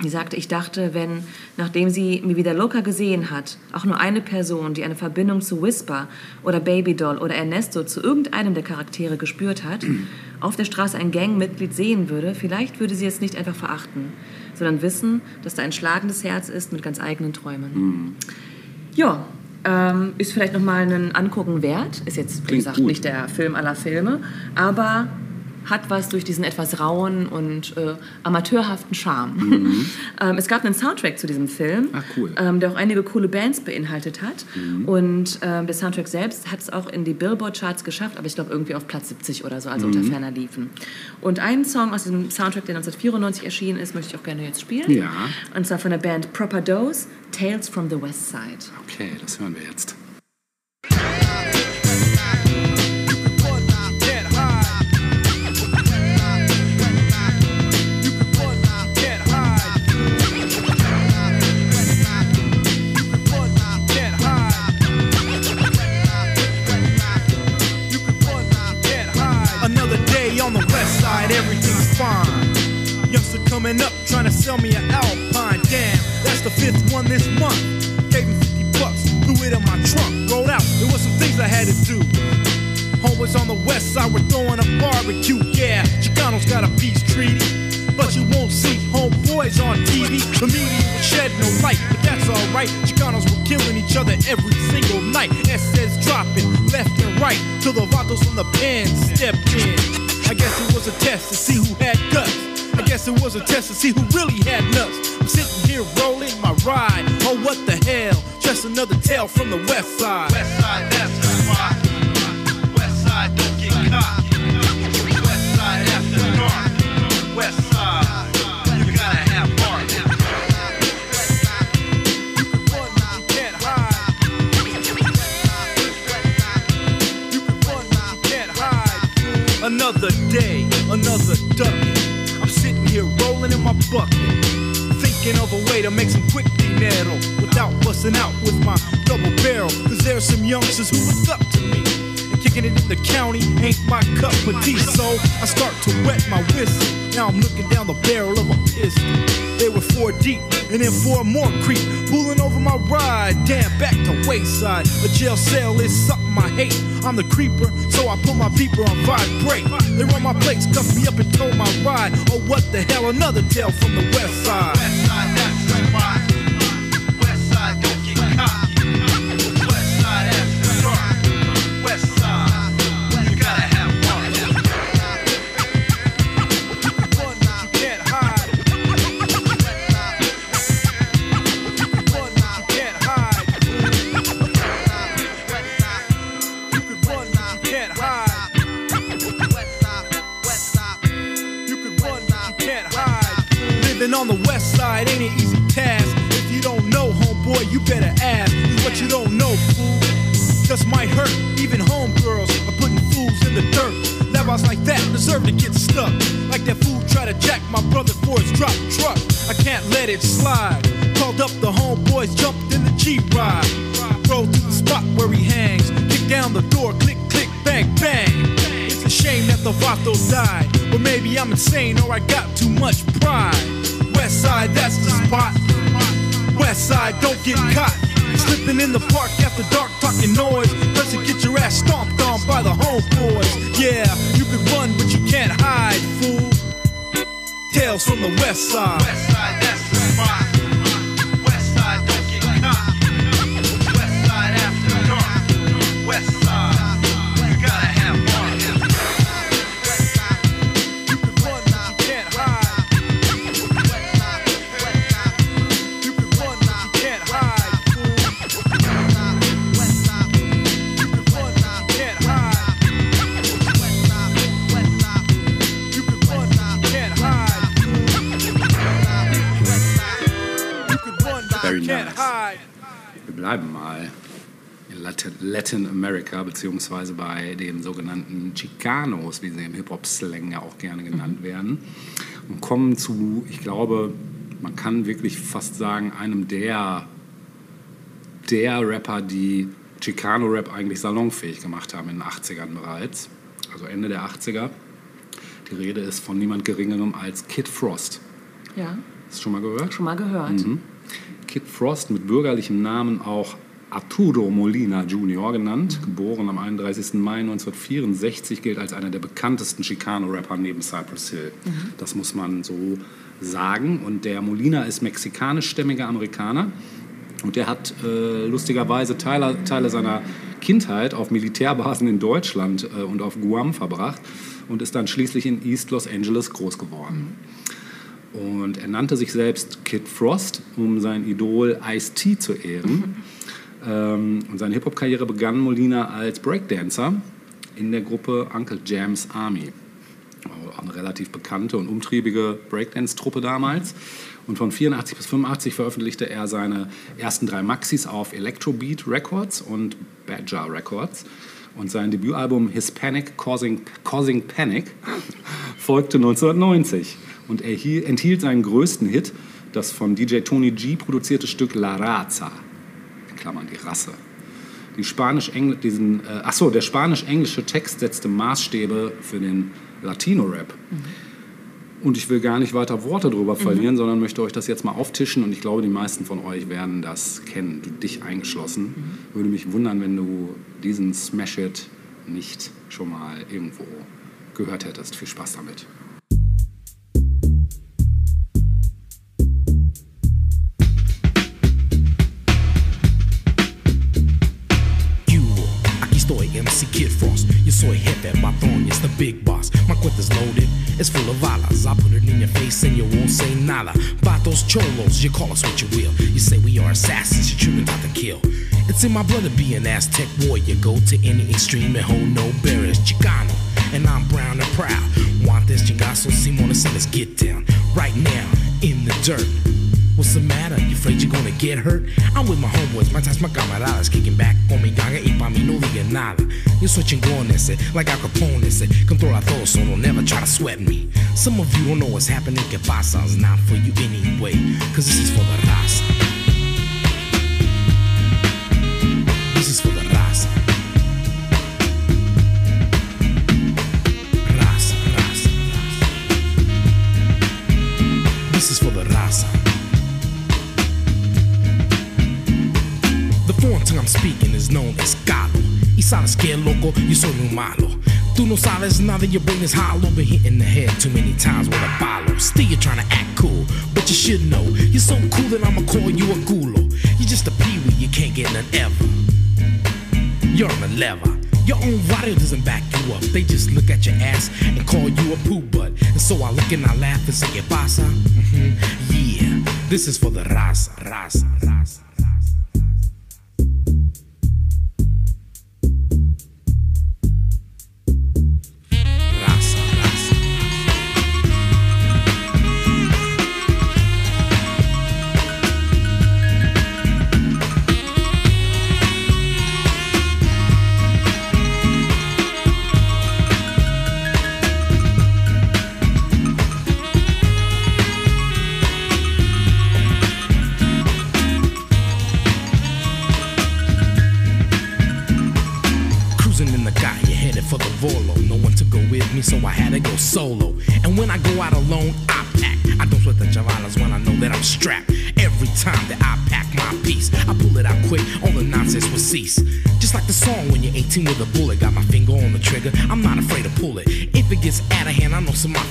sie sagte, ich dachte, wenn, nachdem sie mir wieder locker gesehen hat, auch nur eine Person, die eine Verbindung zu Whisper oder Babydoll oder Ernesto zu irgendeinem der Charaktere gespürt hat, auf der Straße ein Gangmitglied sehen würde, vielleicht würde sie es nicht einfach verachten, sondern wissen, dass da ein schlagendes Herz ist mit ganz eigenen Träumen. Ja, ähm, ist vielleicht nochmal ein Angucken wert. Ist jetzt, wie Klingt gesagt, gut. nicht der Film aller Filme, aber hat was durch diesen etwas rauen und äh, amateurhaften Charme. ähm, es gab einen Soundtrack zu diesem Film, Ah, cool. ähm, der auch einige coole Bands beinhaltet hat. Und ähm, der Soundtrack selbst hat es auch in die Billboard-Charts geschafft, aber ich glaube irgendwie auf Platz 70 oder so, also unter ferner liefen. Und einen Song aus diesem Soundtrack, der 1994 erschienen ist, möchte ich auch gerne jetzt spielen. Ja. Und zwar von der Band Proper Dose, Tales from the West Side. Okay, das hören wir jetzt. Fine. Youngster coming up, trying to sell me an Alpine. Damn, that's the fifth one this month. Gave him 50 bucks, threw it in my trunk, rolled out. There was some things I had to do. Homeboys on the west side were throwing a barbecue. Yeah, Chicano's got a peace treaty. But you won't see homeboys on TV. The media would shed no light, but that's alright. Chicanos were killing each other every single night. SS dropping left and right till the vatos from the pen stepped in. I guess it was a test to see who had guts. I guess it was a test to see who really had nuts. I'm sitting here rolling my ride. Oh, what the hell? Just another tale from the west side. West side, that's the spot. West side, don't get caught. West side after dark. West side, you gotta have heart. run, but you can't hide. You can run, but you can't hide. Another day, another ducking. I'm sitting here rolling in my bucket, thinking of a way to make some quick dinero without busting out with my double barrel. Cause there's some youngsters who look up to me. Kicking it in the county ain't my cup of tea, so I start to wet my whistle. Now I'm looking down the barrel of a pistol. They were four deep, and then four more creep, pulling over my ride. Damn, back to wayside. A jail cell is something I hate. I'm the creeper, so I put my beeper on vibrate. They run my plates, cuff me up and tow my ride. Oh, what the hell? Another tale from the west side. West side, that's the west ain't an easy task. If you don't know, homeboy, you better ask. 'Cause what you don't know, fool, just might hurt. Even homegirls are putting fools in the dirt. Levels like that deserve to get stuck. Like that fool try to jack my brother for his drop truck. I can't let it slide. Called up the homeboys, jumped in the G-Ride. Rode to the spot where he hangs. Kick down the door, click, click, bang, bang. It's a shame that the Vato died. But maybe I'm insane or I got too much pride. West side, that's the spot. West side, don't get caught. Slipping in the park after dark, talking noise. Doesn't get your ass stomped on by the homeboys. Yeah, you can run, but you can't hide, fool. Tales from the west side. West side, that's the spot. Bleiben mal in Latin, Latin America, beziehungsweise bei den sogenannten Chicanos, wie sie im Hip-Hop-Slang ja auch gerne genannt werden, und kommen zu, ich glaube, man kann wirklich fast sagen, einem der, der Rapper, die Chicano-Rap eigentlich salonfähig gemacht haben in den 80ern bereits, also Ende der 80er. Die Rede ist von niemand Geringerem als Kid Frost. Ja, Hast du schon mal gehört? schon mal gehört. Kid Frost mit bürgerlichem Namen auch Arturo Molina Jr. genannt, geboren am 31. Mai 1964, gilt als einer der bekanntesten Chicano-Rapper neben Cypress Hill. Das muss man so sagen. Und der Molina ist mexikanischstämmiger Amerikaner Und der hat äh, lustigerweise Teile, Teile seiner Kindheit auf Militärbasen in Deutschland äh, und auf Guam verbracht und ist dann schließlich in East Los Angeles groß geworden. Und er nannte sich selbst Kid Frost, um sein Idol Ice-T zu ehren. Ähm, und seine Hip-Hop-Karriere begann Molina als Breakdancer in der Gruppe Uncle Jam's Army. Auch eine relativ bekannte und umtriebige Breakdance-Truppe damals. Und von 84 bis 85 veröffentlichte er seine ersten drei Maxis auf Electrobeat Records und Badger Records. Und sein Debütalbum Hispanic Causing, Causing Panic folgte 1990 und erhiel, enthielt seinen größten Hit, das von DJ Tony G produzierte Stück La Raza, in Klammern die Rasse. Die Spanisch diesen, äh, achso, der spanisch-englische Text setzte Maßstäbe für den Latino-Rap. Und ich will gar nicht weiter Worte drüber verlieren, sondern möchte euch das jetzt mal auftischen. Und ich glaube, die meisten von euch werden das kennen, du dich eingeschlossen. Würde mich wundern, wenn du diesen Smash-It nicht schon mal irgendwo gehört hättest. Viel Spaß damit. Soy jefe, patrón, it's the big boss. My cuenta's loaded, it's full of balas. I put it in your face and you won't say nada. Vatos cholos, you call us what you will. You say we are assassins, you're truly not to kill. It's in my blood to be an Aztec warrior. Go to any extreme and hold no barriers. Chicano, and I'm brown and proud. Want this chingazo, Simona, so let's get down. Right now, in the dirt. What's the matter? You afraid you're gonna get hurt? I'm with my homeboys, my ties, my camaradas, kicking back con mi ganga y pa' mí no diga nada. Yo soy chingón ese, eh, like Al Capone eh, ese, controla todo, so don't never try to sweat me. Some of you don't know what's happening, que pasa, it's not for you anyway, cause this is for the raza. Known as Galo. Y sabes que loco, yo soy muy malo. Tú no sabes nada, your brain is hollow. Been hit in the head too many times with a bottle. Still you're trying to act cool, but you should know. You're so cool that I'ma call you a gulo. You're just a peewee, you can't get none ever. You're on the lever. Your own radio doesn't back you up. They just look at your ass and call you a poo butt. And so I look and I laugh and say, ¿Qué pasa? Mhm. Yeah, this is for the raza, raza. Raza,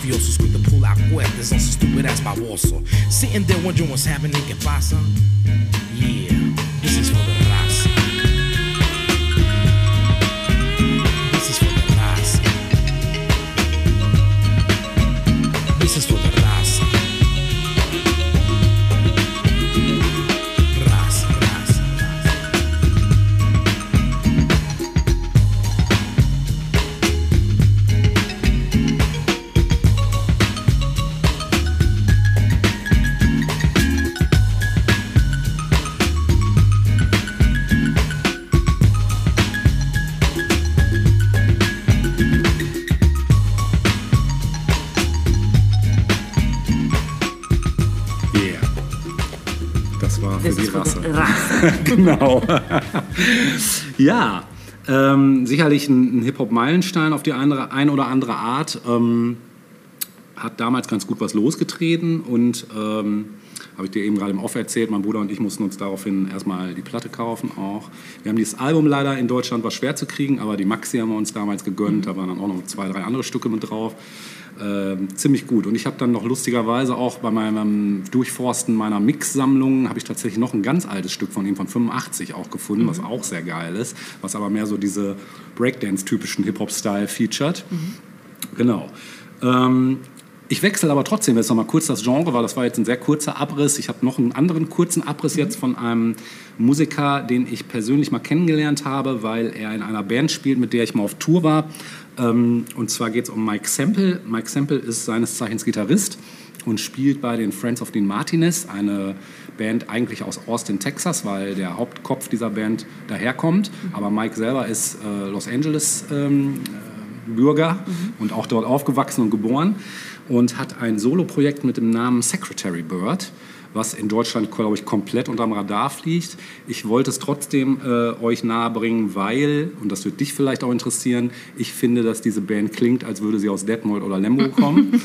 mafiosos quick to pull out cuerdas on some stupid ass warsaw. Sitting there wondering what's happening, que pasa? Genau. ja, ähm, sicherlich ein, ein Hip-Hop-Meilenstein auf die andere, ein oder andere Art. Ähm, hat damals ganz gut was losgetreten und ähm, Habe ich dir eben gerade im Off erzählt. Mein Bruder und ich mussten uns daraufhin erstmal die Platte kaufen auch. Wir haben dieses Album leider in Deutschland war schwer zu kriegen, aber die Maxi haben wir uns damals gegönnt. Da waren dann auch noch zwei, drei andere Stücke mit drauf. Ähm, ziemlich gut. Und ich habe dann noch lustigerweise auch bei meinem Durchforsten meiner Mix-Sammlung habe ich tatsächlich noch ein ganz altes Stück von ihm von 85 auch gefunden, was auch sehr geil ist, was aber mehr so diese Breakdance-typischen Hip-Hop-Style featured. Genau. Ähm, ich wechsle aber trotzdem jetzt noch mal kurz das Genre, weil das war jetzt ein sehr kurzer Abriss. Ich habe noch einen anderen kurzen Abriss jetzt von einem Musiker, den ich persönlich mal kennengelernt habe, weil er in einer Band spielt, mit der ich mal auf Tour war. Ähm, und zwar geht es um Mike Sample. Mike Sample ist seines Zeichens Gitarrist und spielt bei den Friends of Dean Martinez, eine Band eigentlich aus Austin, Texas, weil der Hauptkopf dieser Band daherkommt. Aber Mike selber ist äh, Los Angeles ähm, äh, Bürger und auch dort aufgewachsen und geboren und hat ein Soloprojekt mit dem Namen Secretary Bird, was in Deutschland, glaube ich, komplett unterm Radar fliegt. Ich wollte es trotzdem äh, euch nahebringen, weil, und das wird dich vielleicht auch interessieren, ich finde, dass diese Band klingt, als würde sie aus Detmold oder Lemgo kommen.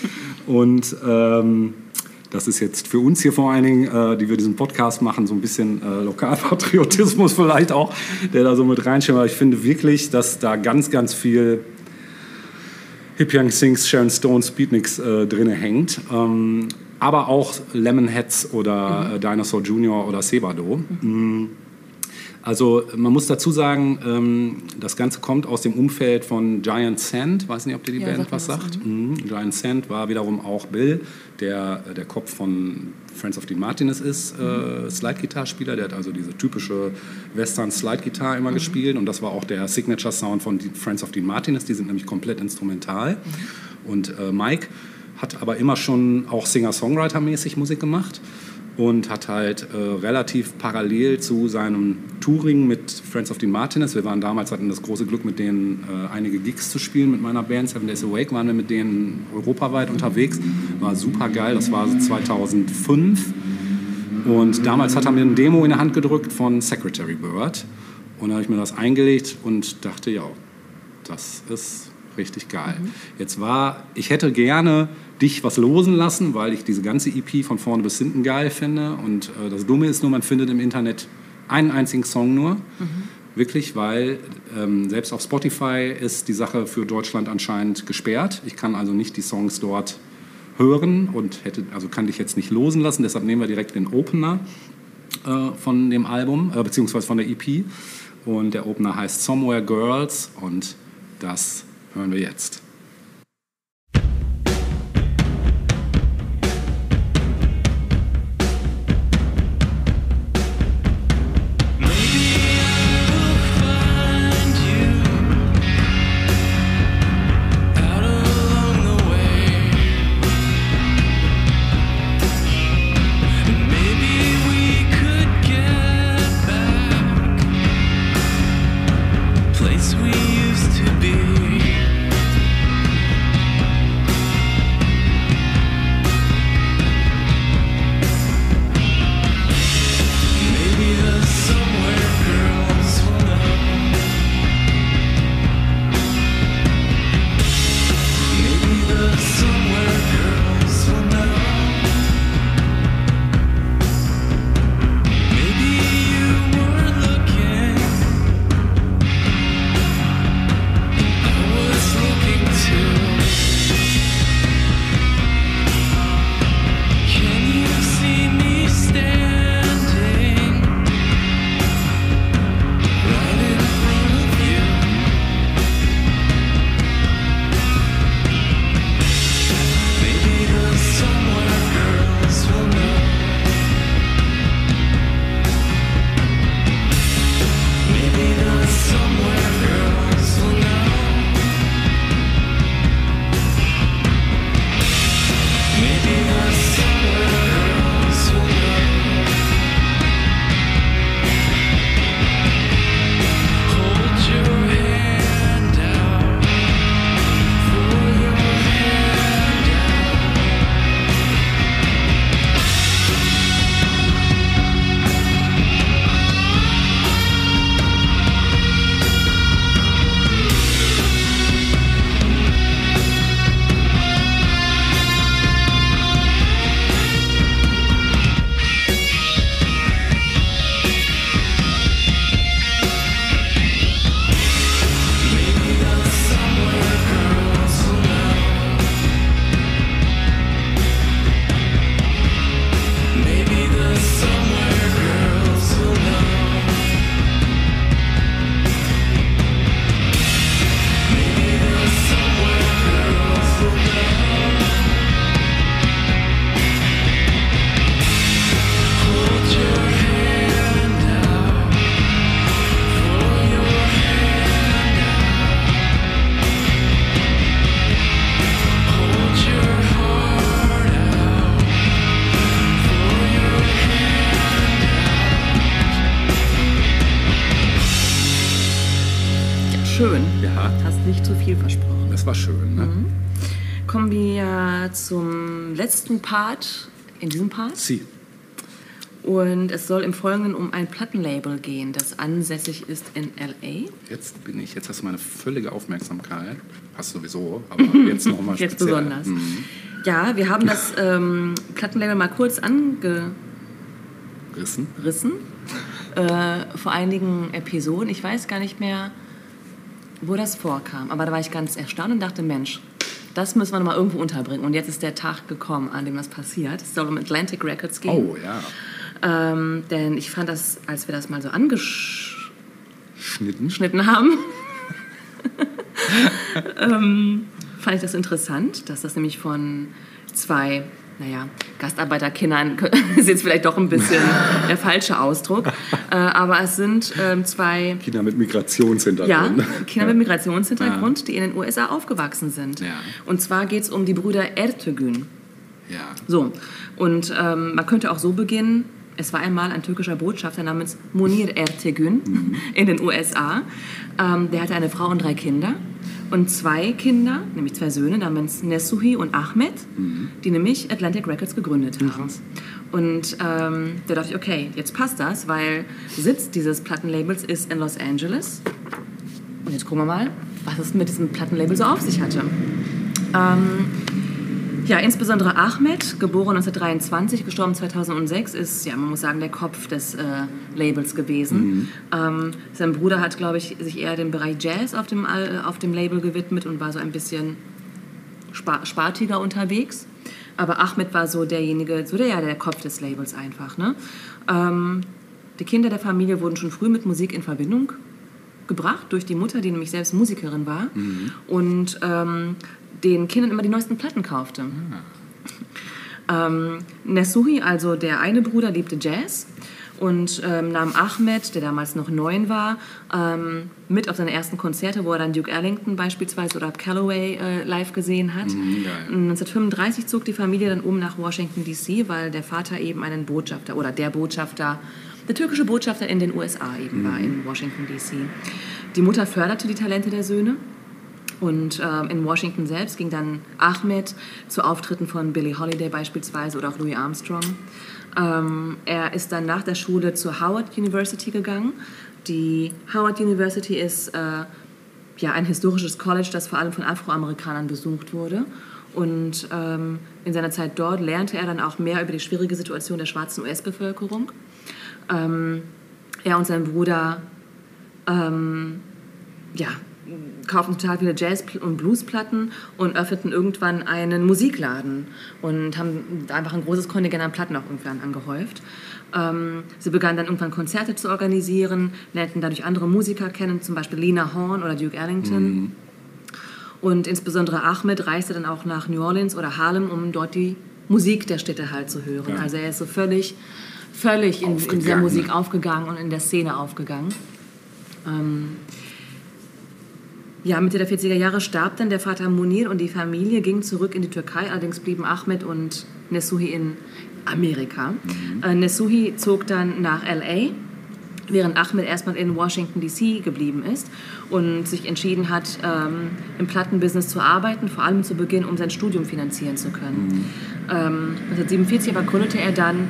und ähm, das ist jetzt für uns hier vor allen Dingen, äh, die wir diesen Podcast machen, so ein bisschen äh, Lokalpatriotismus vielleicht auch, der da so mit reinschirmt. Aber ich finde wirklich, dass da ganz, ganz viel Hip Young Sings, Sharon Stones, Beatniks äh, drin hängt. Ähm, aber auch Lemonheads oder äh, Dinosaur Junior oder Sebado. Mm. Also man muss dazu sagen, ähm, das Ganze kommt aus dem Umfeld von Giant Sand. Weiß nicht, ob dir die Ja, Band mir was was, sagt. Mhm. Giant Sand war wiederum auch Bill, der der Kopf von Friends of Dean Martinez ist, äh, Slide-Gitarrespieler. Der hat also diese typische Western-Slide-Gitarre immer gespielt und das war auch der Signature-Sound von Friends of Dean Martinez. Die sind nämlich komplett instrumental. Und äh, Mike hat aber immer schon auch Singer-Songwriter-mäßig Musik gemacht und hat halt äh, relativ parallel zu seinem Touring mit Friends of Dean Martinez, wir waren damals, hatten das große Glück, mit denen äh, einige Gigs zu spielen mit meiner Band Seven Days Awake, waren wir mit denen europaweit unterwegs, war super geil, das war so 2005 und damals hat er mir ein Demo in der Hand gedrückt von Secretary Bird und da habe ich mir das eingelegt und dachte, ja, das ist richtig geil. Jetzt war, ich hätte gerne dich was losen lassen, weil ich diese ganze EP von vorne bis hinten geil finde. Und äh, das Dumme ist nur, man findet im Internet einen einzigen Song nur. Wirklich, weil ähm, selbst auf Spotify ist die Sache für Deutschland anscheinend gesperrt. Ich kann also nicht die Songs dort hören und hätte, also kann dich jetzt nicht losen lassen. Deshalb nehmen wir direkt den Opener äh, von dem Album, äh, beziehungsweise von der EP. Und der Opener heißt Somewhere Girls und das hören wir jetzt. Part in diesem Part. Sie. Und es soll im Folgenden um ein Plattenlabel gehen, das ansässig ist in L.A. Jetzt bin ich, jetzt hast du meine völlige Aufmerksamkeit. Hast du sowieso, aber jetzt nochmal speziell. Jetzt besonders. Mhm. Ja, wir haben das ähm, Plattenlabel mal kurz angerissen Rissen? äh, vor einigen Episoden. Ich weiß gar nicht mehr, wo das vorkam. Aber da war ich ganz erstaunt und dachte, Mensch, das müssen wir noch mal irgendwo unterbringen. Und jetzt ist der Tag gekommen, an dem das passiert. Es soll um Atlantic Records gehen. Oh ja. Ähm, denn ich fand das, als wir das mal so angeschnitten Schnitten. haben, ähm, fand ich das interessant, dass das nämlich von zwei, naja, Gastarbeiterkindern ist jetzt vielleicht doch ein bisschen der falsche Ausdruck, äh, aber es sind ähm, zwei Kinder mit Migrationshintergrund. ja, Kinder mit Migrationshintergrund, die in den USA aufgewachsen sind. Ja. Und zwar geht es um die Brüder Ertegün. Ja. So, und ähm, man könnte auch so beginnen. Es war einmal ein türkischer Botschafter namens Munir Ertegün in den USA. Ähm, der hatte eine Frau und drei Kinder. Und zwei Kinder, nämlich zwei Söhne namens Nesuhi und Ahmed, die nämlich Atlantic Records gegründet haben. Und ähm, da dachte ich, okay, jetzt passt das, weil Sitz dieses Plattenlabels ist in Los Angeles. Und jetzt gucken wir mal, was es mit diesem Plattenlabel so auf sich hatte. Ähm, ja, insbesondere Ahmed, geboren 1923, gestorben 2006, ist, ja, man muss sagen, der Kopf des äh, Labels gewesen. Ähm, sein Bruder hat, glaube ich, sich eher dem Bereich Jazz auf dem, Al- auf dem Label gewidmet und war so ein bisschen spa spartiger unterwegs. Aber Ahmed war so derjenige, so der, ja, der Kopf des Labels einfach. Ne? Ähm, die Kinder der Familie wurden schon früh mit Musik in Verbindung gebracht durch die Mutter, die nämlich selbst Musikerin war und ähm, den Kindern immer die neuesten Platten kaufte. Ähm, Nesuhi, also der eine Bruder, liebte Jazz und ähm, nahm Ahmed, der damals noch neun war, ähm, mit auf seine ersten Konzerte, wo er dann Duke Ellington beispielsweise oder Calloway äh, live gesehen hat. geil. 1935 zog die Familie dann um nach Washington DC, weil der Vater eben einen Botschafter oder der Botschafter, der türkische Botschafter in den USA eben war in Washington DC. Die Mutter förderte die Talente der Söhne. Und ähm, in Washington selbst ging dann Ahmed zu Auftritten von Billie Holiday beispielsweise oder auch Louis Armstrong. Ähm, er ist dann nach der Schule zur Howard University gegangen. Die Howard University ist äh, ja, ein historisches College, das vor allem von Afroamerikanern besucht wurde. Und ähm, in seiner Zeit dort lernte er dann auch mehr über die schwierige Situation der schwarzen US-Bevölkerung. Ähm, er und sein Bruder ähm, ja, kauften total viele Jazz- und Bluesplatten und öffneten irgendwann einen Musikladen und haben einfach ein großes Kontingent an Platten auch irgendwann angehäuft. Ähm, sie begannen dann irgendwann Konzerte zu organisieren, lernten dadurch andere Musiker kennen, zum Beispiel Lena Horne oder Duke Ellington. Und insbesondere Ahmed reiste dann auch nach New Orleans oder Harlem, um dort die Musik der Städte halt zu hören. Also er ist so völlig, völlig in, in dieser. Musik aufgegangen und in der Szene aufgegangen. Ähm, ja, Mitte der 40er Jahre starb dann der Vater Munir und die Familie ging zurück in die Türkei. Allerdings blieben Ahmed und Nesuhi in Amerika. Äh, Nesuhi zog dann nach L.A., während Ahmed erstmal in Washington D.C. geblieben ist und sich entschieden hat, ähm, im Plattenbusiness zu arbeiten, vor allem zu Beginn, um sein Studium finanzieren zu können. Ähm, 1947 aber gründete er dann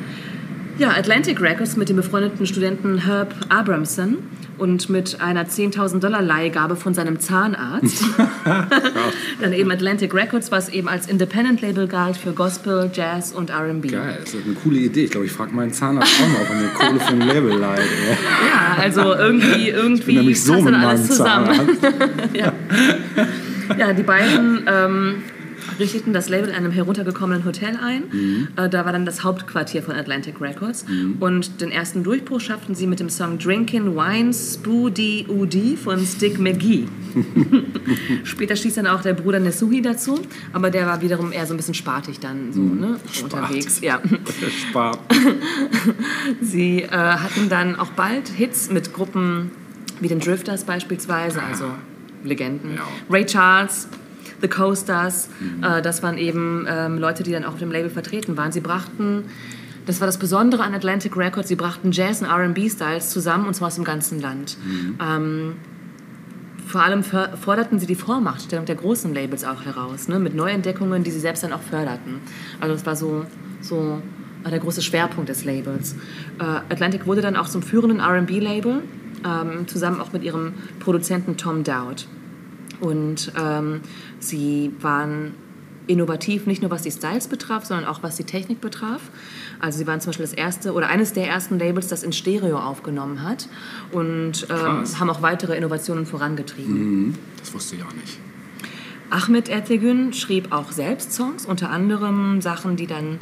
ja, Atlantic Records mit dem befreundeten Studenten Herb Abramson und mit einer 10.000 Dollar Leihgabe von seinem Zahnarzt. Dann eben Atlantic Records, was eben als Independent-Label galt für Gospel, Jazz und R&B. Geil, das ist eine coole Idee. Ich glaube, ich frage meinen Zahnarzt auch mal, ob er mir Kohle für ein Label leiht. Ja, also irgendwie, irgendwie Ich bin so passt dann alles zusammen. Zahnarzt. Ja, die beiden ähm, richteten das Label in einem heruntergekommenen Hotel ein. Mhm. Äh, da war dann das Hauptquartier von Atlantic Records. Und den ersten Durchbruch schafften sie mit dem Song Drinkin' Wine Spoody Udi von Stick McGee. Später stieß dann auch der Bruder Nesuhi dazu, aber der war wiederum eher so ein bisschen spartig dann so ne, unterwegs. Ja. Spar. Sie äh, hatten dann auch bald Hits mit Gruppen wie den Drifters beispielsweise, also Legenden. Ja. Ray Charles, The Coasters, äh, das waren eben ähm, Leute, die dann auch auf dem Label vertreten waren. Sie brachten, das war das Besondere an Atlantic Records, sie brachten Jazz und R&B-Styles zusammen und zwar aus dem ganzen Land. Ähm, vor allem forderten sie die Vormachtstellung der großen Labels auch heraus, ne? mit Neuentdeckungen, die sie selbst dann auch förderten. Also das war so, so der große Schwerpunkt des Labels. Äh, Atlantic wurde dann auch zum führenden R&B-Label, ähm, zusammen auch mit ihrem Produzenten Tom Dowd. Und ähm, sie waren innovativ, nicht nur was die Styles betraf, sondern auch was die Technik betraf. Also sie waren zum Beispiel das erste oder eines der ersten Labels, das in Stereo aufgenommen hat und ähm, haben auch weitere Innovationen vorangetrieben. Das wusste ich auch nicht. Ahmet Ertegün schrieb auch selbst Songs, unter anderem Sachen, die dann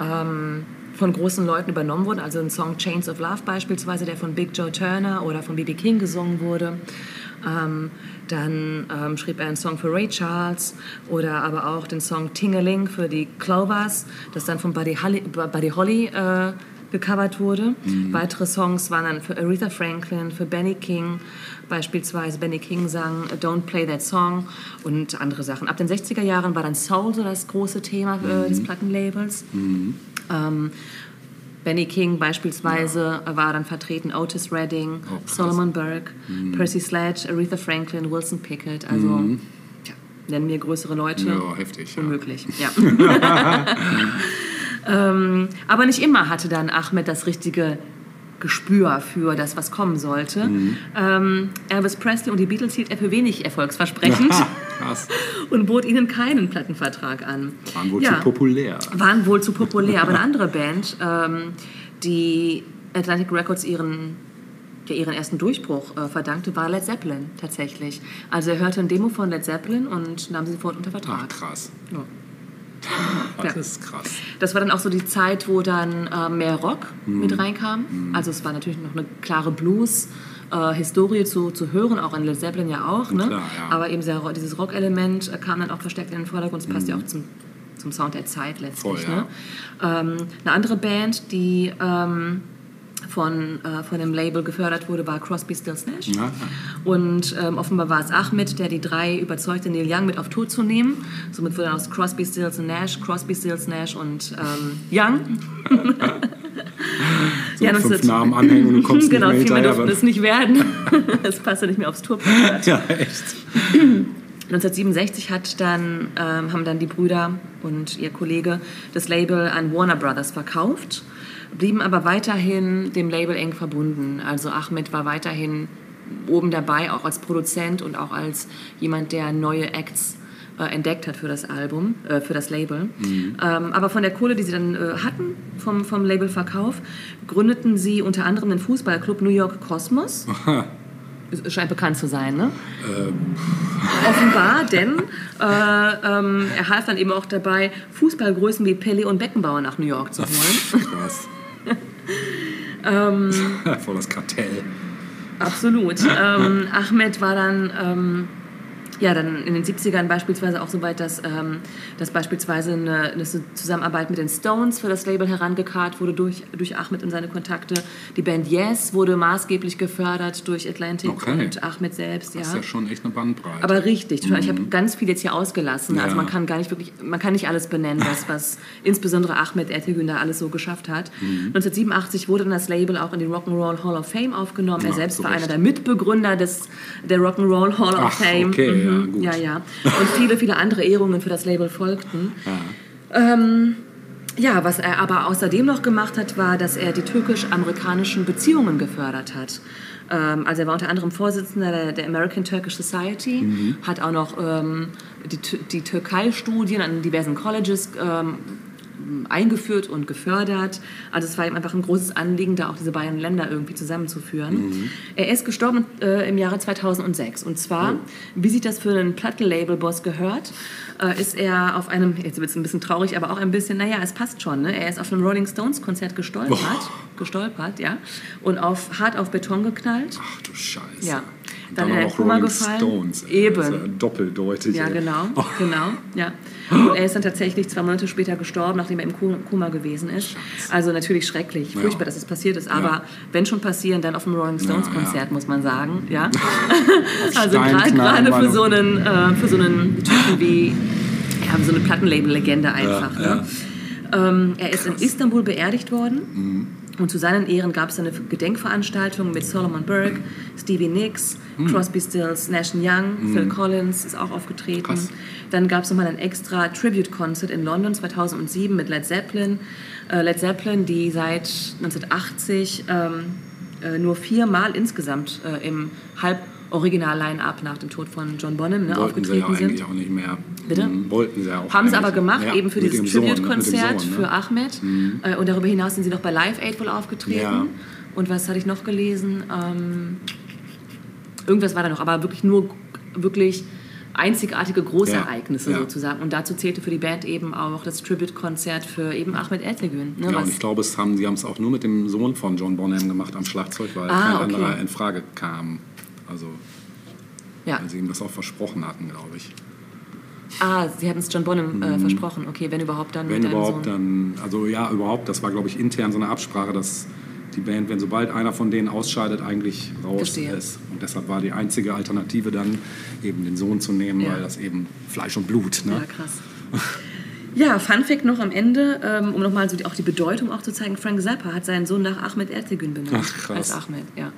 ähm, von großen Leuten übernommen wurden. Also ein Song Chains of Love beispielsweise, der von Big Joe Turner oder von B.B. King gesungen wurde. Ähm, dann ähm, schrieb er einen Song für Ray Charles oder aber auch den Song Tingeling für die Clovers, das dann von Buddy Holly, Buddy Holly äh, gecovert wurde. Weitere Songs waren dann für Aretha Franklin, für Benny King, beispielsweise Benny King sang Don't Play That Song und andere Sachen. Ab den 60er Jahren war dann Soul so das große Thema äh, des Plattenlabels. Ähm, Benny King beispielsweise war dann vertreten, Otis Redding, Oh. Solomon Burke, Percy Sledge, Aretha Franklin, Wilson Pickett. Also tja, nennen wir größere Leute. Ja, heftig, ja. Unmöglich, ja. ähm, aber nicht immer hatte dann Ahmed das richtige Gespür für das, was kommen sollte. Mhm. Ähm, Elvis Presley und die Beatles hielt er für wenig erfolgsversprechend und bot ihnen keinen Plattenvertrag an. Waren wohl Ja zu populär. waren wohl zu populär. Aber eine andere Band, ähm, die Atlantic Records ihren, der ihren ersten Durchbruch äh, verdankte, war Led Zeppelin tatsächlich. Also er hörte ein Demo von Led Zeppelin und nahm sie sofort unter Ach, Vertrag. krass. Ja. Das Ja. ist krass. Das war dann auch so die Zeit, wo dann äh, mehr Rock mit reinkam. Also es war natürlich noch eine klare Blues. äh, Historie zu, zu hören, auch in Led Zeppelin ja auch. Ne? Klar, ja. Aber eben sehr, dieses Rock-Element äh, kam dann auch verstärkt in den Vordergrund. Das passt ja auch zum, zum Sound der Zeit letztlich. Voll, ne? ähm, eine andere Band, die ähm, von, äh, von dem Label gefördert wurde, war Crosby, Stills, Nash. Ja. Und ähm, offenbar war es Ahmed, der die drei überzeugte, Neil Young mit auf Tour zu nehmen. Somit wurde dann aus Crosby, Stills Nash, Crosby, Stills, Nash und ähm, Young. So Ja, fünf 19 Namen anhängen und du kommst genau, nicht viel mehr mehr hinterher. durften es nicht werden. Es passte nicht mehr aufs Tourplakat. ja, echt. 1967 hat dann, ähm, haben dann die Brüder und ihr Kollege das Label an Warner Brothers verkauft, blieben aber weiterhin dem Label eng verbunden. Also Ahmed war weiterhin oben dabei, auch als Produzent und auch als jemand, der neue Acts äh, entdeckt hat für das Album, äh, für das Label. Ähm, aber von der Kohle, die sie dann äh, hatten vom, vom Labelverkauf, gründeten sie unter anderem den Fußballclub New York Cosmos. Scheint bekannt zu sein, ne? Offenbar, denn äh, ähm, er half dann eben auch dabei, Fußballgrößen wie Pele und Beckenbauer nach New York zu holen. Krass. Ähm. Voll das Kartell. Absolut. Ähm, Ahmed war dann, ähm, ja, dann in den 70ern beispielsweise auch so weit, dass, ähm, dass beispielsweise eine, eine Zusammenarbeit mit den Stones für das Label herangekarrt wurde durch, durch Ahmed und seine Kontakte. Die Band Yes wurde maßgeblich gefördert durch Atlantic Okay. und Ahmed selbst. Das ist ja schon echt eine Bandbreite. Aber richtig, total. ich habe ganz viel jetzt hier ausgelassen. Also Ja. man kann gar nicht wirklich, man kann nicht alles benennen, was, was insbesondere Ahmed Ertegün da alles so geschafft hat. Mhm. 1987 wurde dann das Label auch in die Rock'n'Roll Hall of Fame aufgenommen. Er Ja, selbst zu war Recht. einer der Mitbegründer des, der Rock'n'Roll Hall of Ach, Fame. okay, ja, Mhm. gut. ja, ja. Und viele, viele andere Ehrungen für das Label folgten. Ähm, ja, was er aber außerdem noch gemacht hat, war, dass er die türkisch-amerikanischen Beziehungen gefördert hat. Ähm, also er war unter anderem Vorsitzender der, der American Turkish Society, Mhm. hat auch noch ähm, die, die Türkei-Studien an diversen Colleges ähm, eingeführt und gefördert. Also es war ihm einfach ein großes Anliegen, da auch diese beiden Länder irgendwie zusammenzuführen. Er ist gestorben äh, im Jahre 2006. Und zwar, wie sich das für einen Plattenlabel-Boss gehört, äh, ist er auf einem, jetzt wird es ein bisschen traurig, aber auch ein bisschen, naja, es passt schon. Ne? Er ist auf einem Rolling Stones-Konzert gestolpert, gestolpert, ja, und auf, hart auf Beton geknallt. Ach du Scheiße. Ja. Dann dann, auch Koma Rolling gefallen. Stones. Eben. Ja doppeldeutig. Ja, genau, Oh, genau, ja. Und er ist dann tatsächlich zwei Monate später gestorben, nachdem er im Ko- Koma gewesen ist. Also natürlich schrecklich, Ja. furchtbar, dass es passiert ist. Aber Ja. wenn schon passieren, dann auf dem Rolling Stones Ja, ja. Konzert, muss man sagen, ja. also gerade für so einen, äh, für so einen Typen wie, ja, so eine Plattenlabel-Legende einfach. Ja, Ne? Ähm, er ist in Istanbul beerdigt worden. Mhm. Und zu seinen Ehren gab es eine Gedenkveranstaltung mit Solomon Burke, Stevie Nicks, Hm. Crosby, Stills, Nash Young, Phil Collins ist auch aufgetreten. Krass. Dann gab es nochmal ein extra Tribute-Concert in London 2007 mit Led Zeppelin. Äh, Led Zeppelin, die seit 1980 ähm, äh, nur viermal insgesamt äh, im Halb-Original-Line-Up nach dem Tod von John Bonham ne, Wollten sie ja aufgetreten eigentlich sind. auch nicht mehr. Bitte? Mhm, Wollten sie ja auch Haben sie aber gemacht, Ja, eben für dieses ne, Tribute-Konzert ne? für Ahmed. Äh, Und darüber hinaus sind sie noch bei Live Aid wohl aufgetreten. Ja. Und was hatte ich noch gelesen? Ähm, irgendwas war da noch, aber wirklich nur wirklich einzigartige Großereignisse Ja, ja. sozusagen. Und dazu zählte für die Band eben auch das Tribute-Konzert für eben Ahmed Ertegün. Ne, Ja, und ich glaube, es haben, sie haben es auch nur mit dem Sohn von John Bonham gemacht am Schlagzeug, weil Ah, kein okay. anderer in Frage kam. Also, ja. weil sie ihm das auch versprochen hatten, glaube ich. Ah, sie hatten es John Bonham äh, versprochen. Okay, wenn überhaupt dann Mhm. Wenn mit überhaupt, Sohn. dann, also ja, überhaupt, das war, glaube ich, intern so eine Absprache, dass die Band, wenn sobald einer von denen ausscheidet, eigentlich raus Verstehe. ist. Und deshalb war die einzige Alternative dann, eben den Sohn zu nehmen, Ja. weil das eben Fleisch und Blut, ne? Ja, krass. Ja, Fun Fact noch am Ende, ähm, um nochmal so die, auch die Bedeutung auch zu zeigen. Frank Zappa hat seinen Sohn nach Ahmed Ertegün benannt. Ach, krass. Als Ahmed, ja.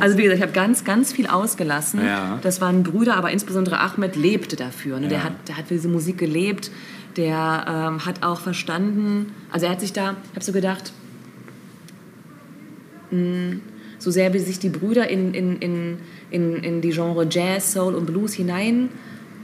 Also wie gesagt, ich habe ganz, ganz viel ausgelassen. Ja. Das waren Brüder, aber insbesondere Ahmed lebte dafür. Ne? Der, Ja. hat, der hat für diese Musik gelebt. Der ähm, hat auch verstanden, also er hat sich da, ich habe so gedacht, mh, so sehr wie sich die Brüder in, in, in, in, in die Genre Jazz, Soul und Blues hinein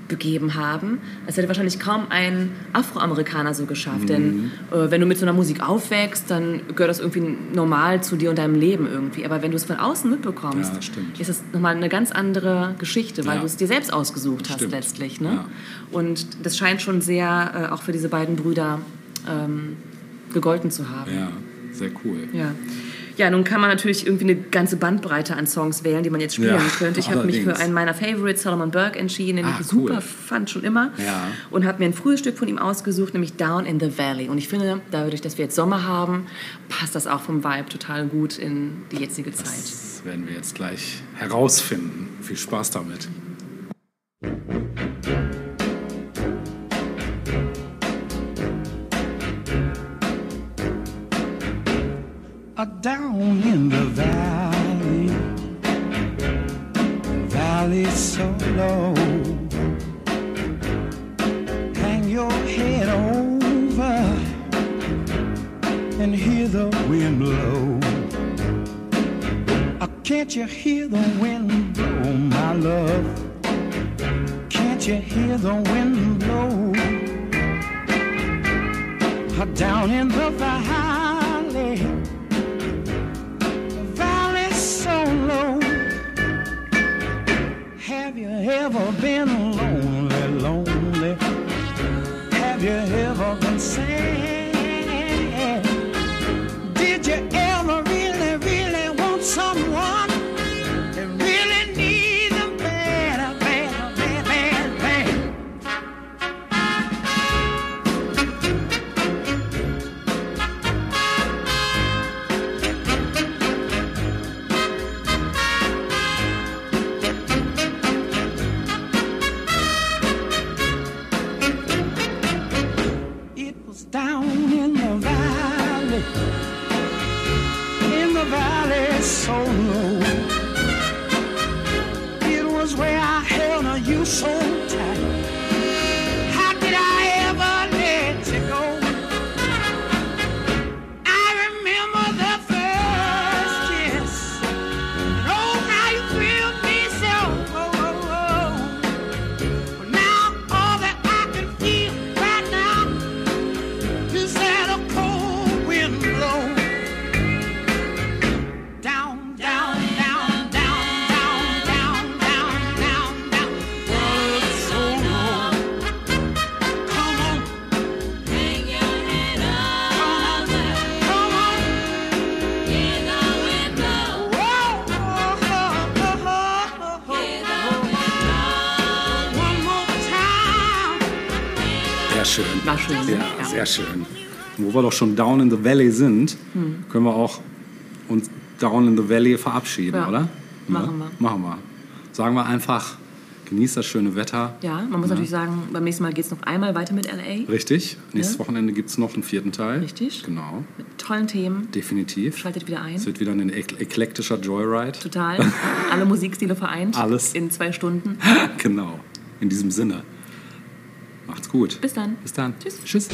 begeben haben, das hätte wahrscheinlich kaum ein Afroamerikaner so geschafft. Denn äh, wenn du mit so einer Musik aufwächst, dann gehört das irgendwie normal zu dir und deinem Leben irgendwie. Aber wenn du es von außen mitbekommst, Ja, das ist es nochmal eine ganz andere Geschichte, weil Ja. du es dir selbst ausgesucht hast Stimmt. letztlich. Ne? Ja. Und das scheint schon sehr äh, auch für diese beiden Brüder ähm, gegolten zu haben. Ja, sehr cool. Ja. Ja, nun kann man natürlich irgendwie eine ganze Bandbreite an Songs wählen, die man jetzt spielen Ja, könnte. Ich habe mich für einen meiner Favorites, Solomon Burke, entschieden, den Ah, ich super cool. fand schon immer. Ja. Und habe mir ein frühes Stück von ihm ausgesucht, nämlich Down in the Valley. Und ich finde, dadurch, dass wir jetzt Sommer haben, passt das auch vom Vibe total gut in die jetzige Zeit. Das werden wir jetzt gleich herausfinden. Viel Spaß damit. Are down in the valley, valley so low. Hang your head over and hear the wind blow. Uh, Can't you hear the wind blow, my love? Can't you hear the wind blow? Uh, Down in the valley Have you ever been lonely, lonely? Have you ever been sad? Wir doch schon down in the valley sind, Hm. können wir auch uns down in the valley verabschieden, Ja, oder? machen wir. Machen wir. Sagen wir einfach Genießt das schöne Wetter. Ja, man muss natürlich sagen, beim nächsten Mal geht es noch einmal weiter mit LA. Richtig. Nächstes Ja. Wochenende gibt es noch einen vierten Teil. Richtig. Genau. Mit tollen Themen. Definitiv. Schaltet wieder ein. Es wird wieder ein ek eklektischer Joyride. Total. Alle Musikstile vereint. Alles. In zwei Stunden. genau. In diesem Sinne. Macht's gut. Bis dann. Bis dann. Tschüss. Tschüss.